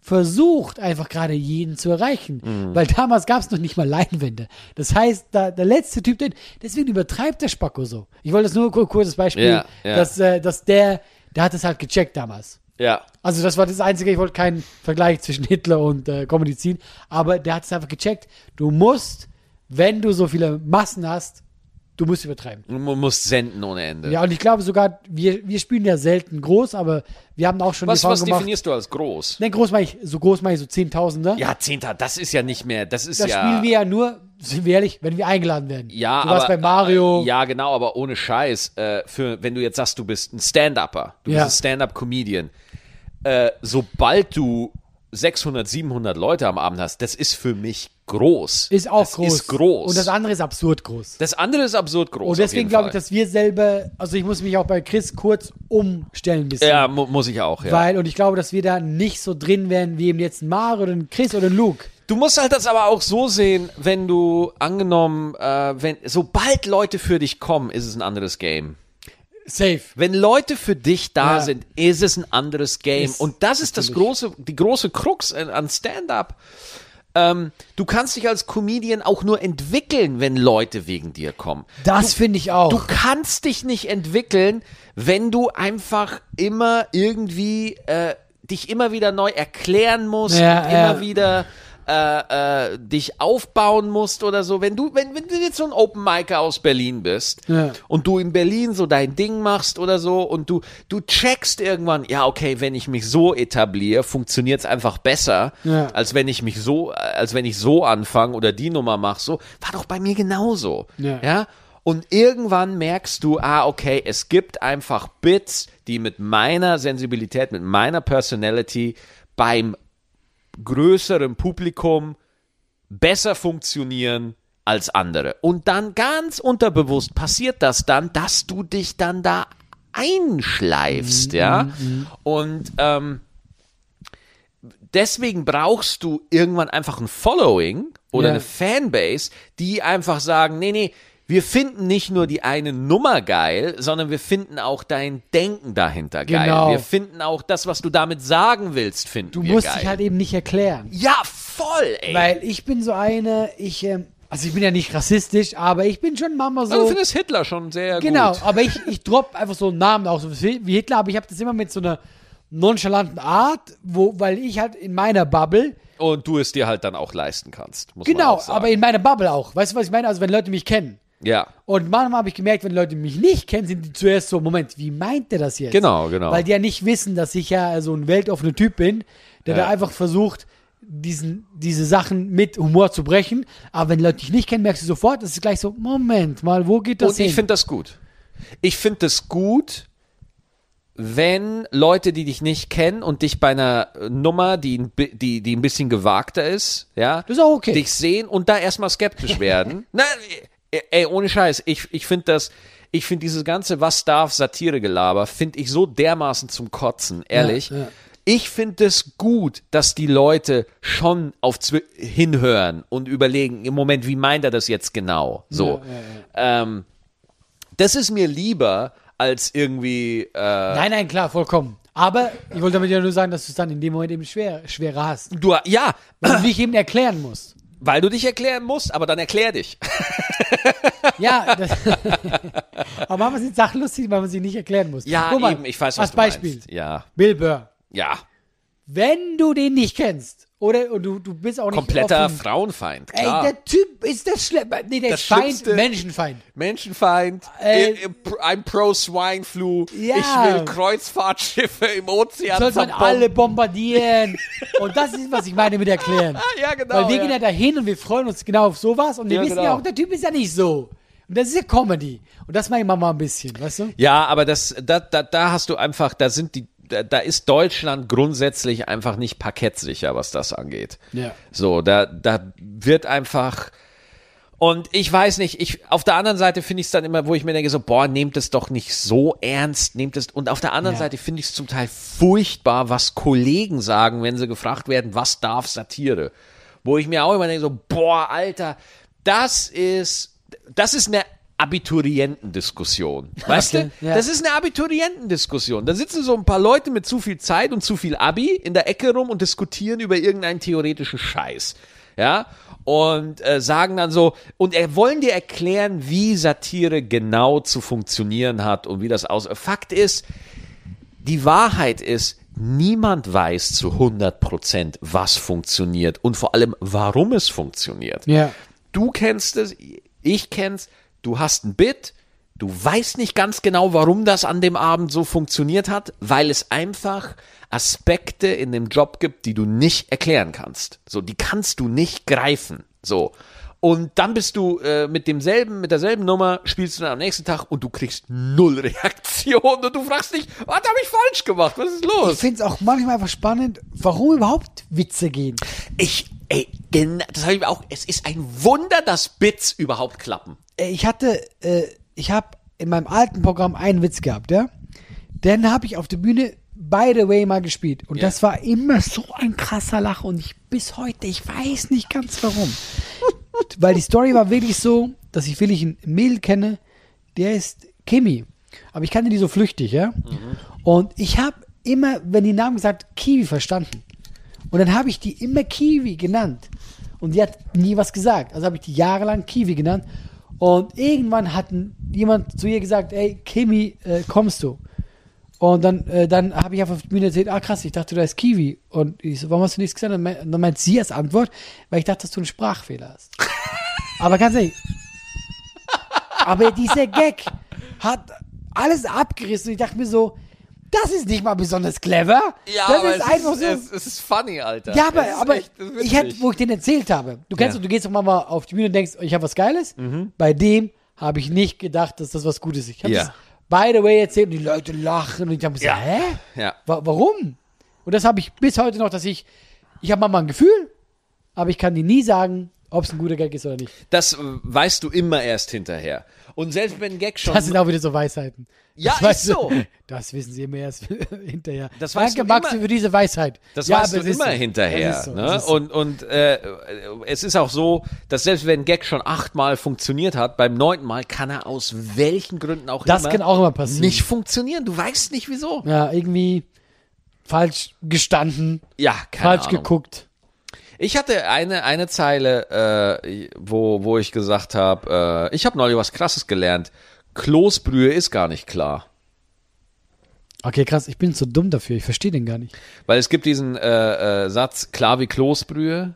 versucht einfach gerade jeden zu erreichen. Mhm. Weil damals gab es noch nicht mal Leinwände. Das heißt, da, der letzte Typ, den, deswegen übertreibt der Spacko so. Ich wollte das nur ein kurzes Beispiel, Ja, ja. Dass, äh, dass der, der hat es halt gecheckt damals. Ja. Also das war das Einzige, ich wollte keinen Vergleich zwischen Hitler und äh, Comedy ziehen, aber der hat es einfach gecheckt. Du musst, wenn du so viele Massen hast, du musst übertreiben. Man muss senden ohne Ende. Ja, und ich glaube sogar, wir, wir spielen ja selten groß, aber wir haben auch schon was was gemacht. definierst du als groß? Ne, groß mache ich, so groß mache ich so Zehntausender. Ja, Zehnter, das ist ja nicht mehr, das ist Da ja... spielen wir ja nur, sind wir ehrlich, wenn wir eingeladen werden. Ja, du warst aber, bei Mario. äh, Ja, genau, aber ohne Scheiß. Äh, für, wenn du jetzt sagst, du bist ein Stand-Upper, du Ja. bist ein Stand-Up-Comedian, äh, sobald du 600, 700 Leute am Abend hast, das ist für mich groß. Ist auch das groß. Ist groß. Und das andere ist absurd groß. Das andere ist absurd groß. Und deswegen glaube ich, dass wir selber, also ich muss mich auch bei Chris kurz umstellen ein bisschen. Ja, mu muss ich auch, ja. Weil, und ich glaube, dass wir da nicht so drin wären wie eben jetzt ein Mario oder ein Chris oder ein Luke. Du musst halt das aber auch so sehen, wenn du angenommen, äh, wenn sobald Leute für dich kommen, ist es ein anderes Game. Safe. Wenn Leute für dich da Ja. sind, ist es ein anderes Game. Ist Und das ist das große, die große Krux an an Stand-up. Ähm, du kannst dich als Comedian auch nur entwickeln, wenn Leute wegen dir kommen. Das finde ich auch. Du kannst dich nicht entwickeln, wenn du einfach immer irgendwie äh, dich immer wieder neu erklären musst Ja, und ja. immer wieder äh, äh, dich aufbauen musst oder so. Wenn du, wenn, wenn du jetzt so ein Open Micer aus Berlin bist Ja. und du in Berlin so dein Ding machst oder so und du, du checkst irgendwann, ja, okay, wenn ich mich so etabliere, funktioniert es einfach besser, Ja. als wenn ich mich so, als wenn ich so anfange oder die Nummer mache, so, war doch bei mir genauso. Ja. ja? Und irgendwann merkst du, ah, okay, es gibt einfach Bits, die mit meiner Sensibilität, mit meiner Personality beim größeren Publikum besser funktionieren als andere. Und dann ganz unterbewusst passiert das dann, dass du dich dann da einschleifst, ja. Und ähm, deswegen brauchst du irgendwann einfach ein Following oder Ja. eine Fanbase, die einfach sagen, nee, nee, wir finden nicht nur die eine Nummer geil, sondern wir finden auch dein Denken dahinter geil. Genau. Wir finden auch das, was du damit sagen willst, finden du wir musst geil. dich halt eben nicht erklären. ja, voll, ey. Weil ich bin so eine, ich, ähm, also ich bin ja nicht rassistisch, aber ich bin schon manchmal so. also, du findest Hitler schon sehr Genau, gut. aber ich, ich drop einfach so einen Namen auch so wie Hitler, aber ich habe das immer mit so einer nonchalanten Art, wo, weil ich halt in meiner Bubble, Und du es dir halt dann auch leisten kannst, muss man genau, aber in meiner Bubble auch. Weißt du, was ich meine? Also wenn Leute mich kennen. Ja, Und manchmal habe ich gemerkt, wenn Leute mich nicht kennen, sind die zuerst so, Moment, wie meint der das jetzt? Genau, genau. Weil die ja nicht wissen, dass ich ja so ein weltoffener Typ bin, der Ja. da einfach versucht, diesen, diese Sachen mit Humor zu brechen. Aber wenn Leute dich nicht kennen, merkst du sofort, das ist gleich so, Moment mal, wo geht das Und hin? ich finde das gut. Ich finde das gut, wenn Leute, die dich nicht kennen und dich bei einer Nummer, die, die, die ein bisschen gewagter ist, ja, Das ist okay. dich sehen und da erstmal skeptisch *laughs* werden. Na, ey, ohne Scheiß, ich, ich finde das, ich finde dieses ganze Was darf Satire-Gelaber, finde ich so dermaßen zum Kotzen, ehrlich. ja. Ich finde es gut, dass die Leute schon auf Zwi hinhören und überlegen, im Moment, wie meint er das jetzt genau? So. Ähm, das ist mir lieber als irgendwie, äh, Nein, nein, klar, vollkommen. Aber ich wollte damit ja nur sagen, dass du es dann in dem Moment eben schwer, schwerer hast. du, ja, Weil du dich eben erklären musst. Weil du dich erklären musst, aber dann erklär dich. *laughs* Ja, das *laughs* aber machen wir sind Sachen lustig, weil man sie nicht erklären muss. Ja, Guck mal, eben, ich weiß, was als du Beispiel. meinst. Ja, Bill Burr. ja, Wenn du den nicht kennst, oder und du, du bist auch nicht kompletter offen, Frauenfeind, Ey, klar. der Typ ist das Schlimme. Nee, der Das ist Feind, Schlimmste- Menschenfeind. Menschenfeind, Äh, äh, I'm pro Swine Flu, Ja. ich will Kreuzfahrtschiffe im Ozean Sollte man alle bombardieren. und das ist, was ich meine mit erklären. *laughs* Ja, genau. Weil wir ja. gehen ja dahin und wir freuen uns genau auf sowas und wir Ja, wissen genau. ja auch, der Typ ist ja nicht so. Und das ist ja Comedy. Und das mache ich mal ein bisschen, weißt du? Ja, aber das, da, da, da hast du einfach, da sind die, da, da ist Deutschland grundsätzlich einfach nicht parkettsicher, was das angeht. Ja. So, da, da wird einfach, und ich weiß nicht, ich, auf der anderen Seite finde ich es dann immer, wo ich mir denke, so, boah, nehmt es doch nicht so ernst, nehmt es, und auf der anderen Ja. Seite finde ich es zum Teil furchtbar, was Kollegen sagen, wenn sie gefragt werden, was darf Satire? Wo ich mir auch immer denke, so, boah, Alter, das ist, das ist eine Abiturientendiskussion. *laughs* Weißt Okay, du? ja. Das ist eine Abiturientendiskussion. Da sitzen so ein paar Leute mit zu viel Zeit und zu viel Abi in der Ecke rum und diskutieren über irgendeinen theoretischen Scheiß. Ja? Und äh, sagen dann so, und er wollen dir erklären, wie Satire genau zu funktionieren hat und wie das aus. Fakt ist, die Wahrheit ist, niemand weiß zu 100 Prozent, was funktioniert und vor allem, warum es funktioniert. Ja. Du kennst es, ich kenn's, du hast ein Bit, du weißt nicht ganz genau, warum das an dem Abend so funktioniert hat, weil es einfach Aspekte in dem Job gibt, die du nicht erklären kannst. So, die kannst du nicht greifen. So. Und dann bist du äh, mit demselben, mit derselben Nummer, spielst du dann am nächsten Tag und du kriegst null *laughs* Reaktion und du fragst dich, was habe ich falsch gemacht? Was ist Ich los? finde es auch manchmal einfach spannend, warum überhaupt Witze gehen. Ich, ey, das habe ich auch. Es ist ein Wunder, dass Bits überhaupt klappen. Äh, Ich hatte, äh, ich habe in meinem alten Programm einen Witz gehabt, ja. Den habe ich auf der Bühne by the way mal gespielt. Und Ja. das war immer so ein krasser Lacher und ich bis heute, ich weiß nicht ganz warum. *laughs* Weil die Story war wirklich so, dass ich wirklich ein Mädel kenne, der ist Kimi. Aber ich kannte die so flüchtig, ja. Und ich habe immer, wenn die Namen gesagt, Kiwi verstanden. Und dann habe ich die immer Kiwi genannt. Und die hat nie was gesagt. Also habe ich die jahrelang Kiwi genannt. Und irgendwann hat jemand zu ihr gesagt, ey, Kimi, äh, kommst du? Und dann, äh, dann habe ich auf der Bühne erzählt, ah krass, ich dachte, du heißt Kiwi. Und ich so, warum hast du nichts gesagt? Und dann dann meint sie als Antwort, weil ich dachte, dass du einen Sprachfehler hast. *laughs* aber ganz ehrlich, aber dieser Gag hat alles abgerissen. Und ich dachte mir so, das ist nicht mal besonders clever. das ist einfach so. es, es ist funny, Alter. Ja, aber, Es ist aber echt ich hätte, wo ich den erzählt habe. Du kennst, Ja. du gehst doch mal auf die Bühne und denkst, ich habe was Geiles. Bei dem habe ich nicht gedacht, dass das was Gutes ist. Ich habe Ja. das by the way erzählt und die Leute lachen und ich habe gesagt, Ja. hä? Ja. Wa warum? Und das habe ich bis heute noch, dass ich, ich habe manchmal ein Gefühl, aber ich kann dir nie sagen, ob es ein guter Gag ist oder nicht. Das äh, weißt du immer erst hinterher. Und selbst wenn ein Gag schon. Das sind auch wieder so Weisheiten. Ja, das ist weißt du- so. *laughs* Das wissen sie immer erst *laughs* hinterher. Das Danke, du Maxi, immer- für diese Weisheit. Das Ja, weißt du immer so. hinterher. So, ne? so. Und, und äh, es ist auch so, dass selbst wenn ein Gag schon achtmal funktioniert hat, beim neunten Mal kann er aus welchen Gründen auch Das immer kann auch immer passieren. nicht funktionieren. Du weißt nicht wieso. Ja, irgendwie falsch gestanden, Ja, keine falsch Ahnung. geguckt. Ich hatte eine, eine Zeile, äh, wo, wo ich gesagt habe, äh, ich habe neulich was Krasses gelernt. Kloßbrühe ist gar nicht klar. Okay, krass, ich bin zu dumm dafür, ich verstehe den gar nicht. Weil es gibt diesen äh, äh, Satz, klar wie Kloßbrühe.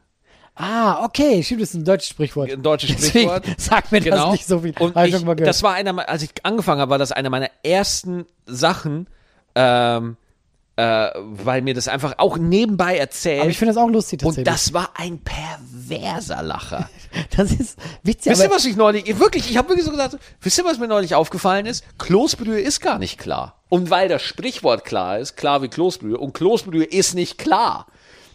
Ah, okay, stimmt, das ist ein deutsches Sprichwort. Ein deutsches Deswegen Sprichwort. *laughs* Sagt mir das nicht so viel. Und ich ich, das war einer, als ich angefangen habe, war das eine meiner ersten Sachen, ähm, äh, weil mir das einfach auch nebenbei erzählt. aber ich finde das auch lustig und das war ein perverser Lacher. *laughs* das ist witzig, wisst ihr, was ich neulich, wirklich, ich habe wirklich so gesagt, wisst ihr, was mir neulich aufgefallen ist? Kloßbrühe ist gar nicht klar. Und weil das Sprichwort klar ist, klar wie Kloßbrühe, und Kloßbrühe ist nicht klar.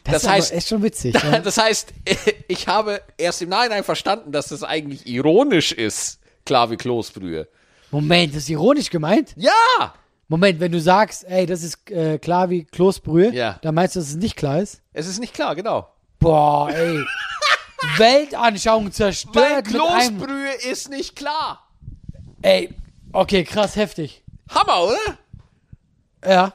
das, Das, ist heißt, echt schon witzig. *laughs* ja. das heißt, *laughs* ich habe erst im Nachhinein verstanden, dass das eigentlich ironisch ist, klar wie Kloßbrühe. Moment, das ist ironisch gemeint? Ja! Moment, wenn du sagst, ey, das ist äh, klar wie Kloßbrühe, Ja. dann meinst du, dass es nicht klar ist? Es ist nicht klar, genau. Boah, ey. *laughs* Weltanschauung Weil zerstört mit einem. Kloßbrühe ist nicht klar. Ey, okay, krass, heftig. Hammer, oder? Ja.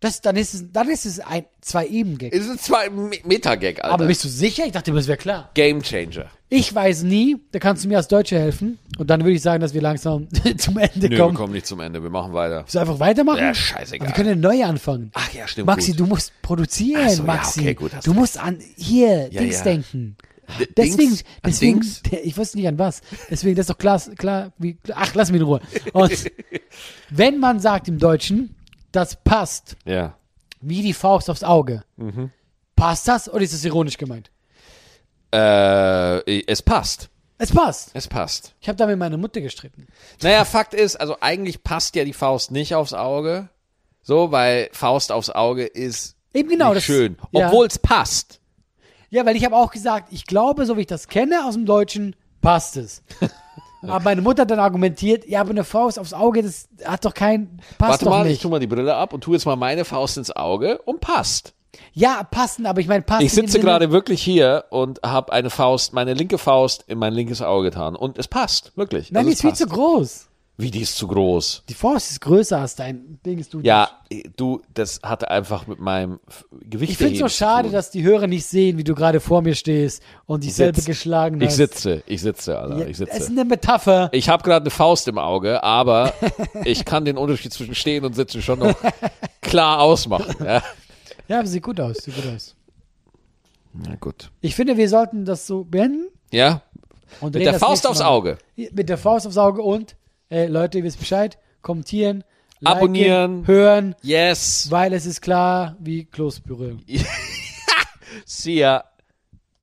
Das, dann ist es, dann ist es ein Zwei-Eben-Gag. Es ist ein Me- Metagag, Alter. Aber bist du sicher? Ich dachte, das wäre klar. Game Changer. Ich weiß nie, da kannst du mir als Deutsche helfen. Und dann würde ich sagen, dass wir langsam *laughs* zum Ende Nö, wir kommen. kommen nicht zum Ende, wir machen weiter. Willst du einfach weitermachen? Ja, scheißegal. Aber wir können neu anfangen. Ach ja, stimmt. Maxi, gut. du musst produzieren, so, ja, Maxi. okay, gut, du musst an hier Ja, Dings ja. denken. D- Deswegen, Dings? Deswegen, Dings? ich wusste nicht an was. Deswegen, das ist doch klar, klar, wie, ach, lass mich in Ruhe. Und *laughs* wenn man sagt im Deutschen, das passt Ja. wie die Faust aufs Auge, Mhm. passt das oder ist das ironisch gemeint? Äh, es passt. Es passt. Es passt. Ich habe da mit meiner Mutter gestritten. Naja, Fakt ist, also eigentlich passt ja die Faust nicht aufs Auge. So, weil Faust aufs Auge ist Eben genau. nicht das, schön. Ja. Obwohl es passt. Ja, weil ich habe auch gesagt, ich glaube, so wie ich das kenne aus dem Deutschen, passt es. *laughs* aber meine Mutter hat dann argumentiert, ja, aber eine Faust aufs Auge, das hat doch kein, passt Warte doch mal, ich nicht. tu mal die Brille ab und tu jetzt mal meine Faust ins Auge und passt. Ja, passen, aber ich meine, passen. Ich sitze gerade wirklich hier und habe eine Faust, meine linke Faust in mein linkes Auge getan. Und es passt, wirklich. Nein, Also die ist viel passt. zu groß. Wie, die ist zu groß. Die Faust ist größer als dein Ding. Du Ja, du, das hatte einfach mit meinem Gewicht Ich finde es so schade, dass die Hörer nicht sehen, wie du gerade vor mir stehst und dich selber geschlagen Ich hast. sitze, ich sitze, Alter, Ja, ich Es ist sitze. eine Metapher. Ich habe gerade eine Faust im Auge, aber *laughs* ich kann den Unterschied zwischen stehen und sitzen schon noch klar ausmachen. Ja, Ja, sieht gut aus, sieht gut aus. Na gut. Ich finde, wir sollten das so beenden. Ja, mit der Faust aufs Mal. Auge. Mit der Faust aufs Auge und, ey, Leute, ihr wisst Bescheid, kommentieren, liken, Abonnieren. hören, Yes. weil es ist klar wie Kloßbrühe. *laughs* See ya.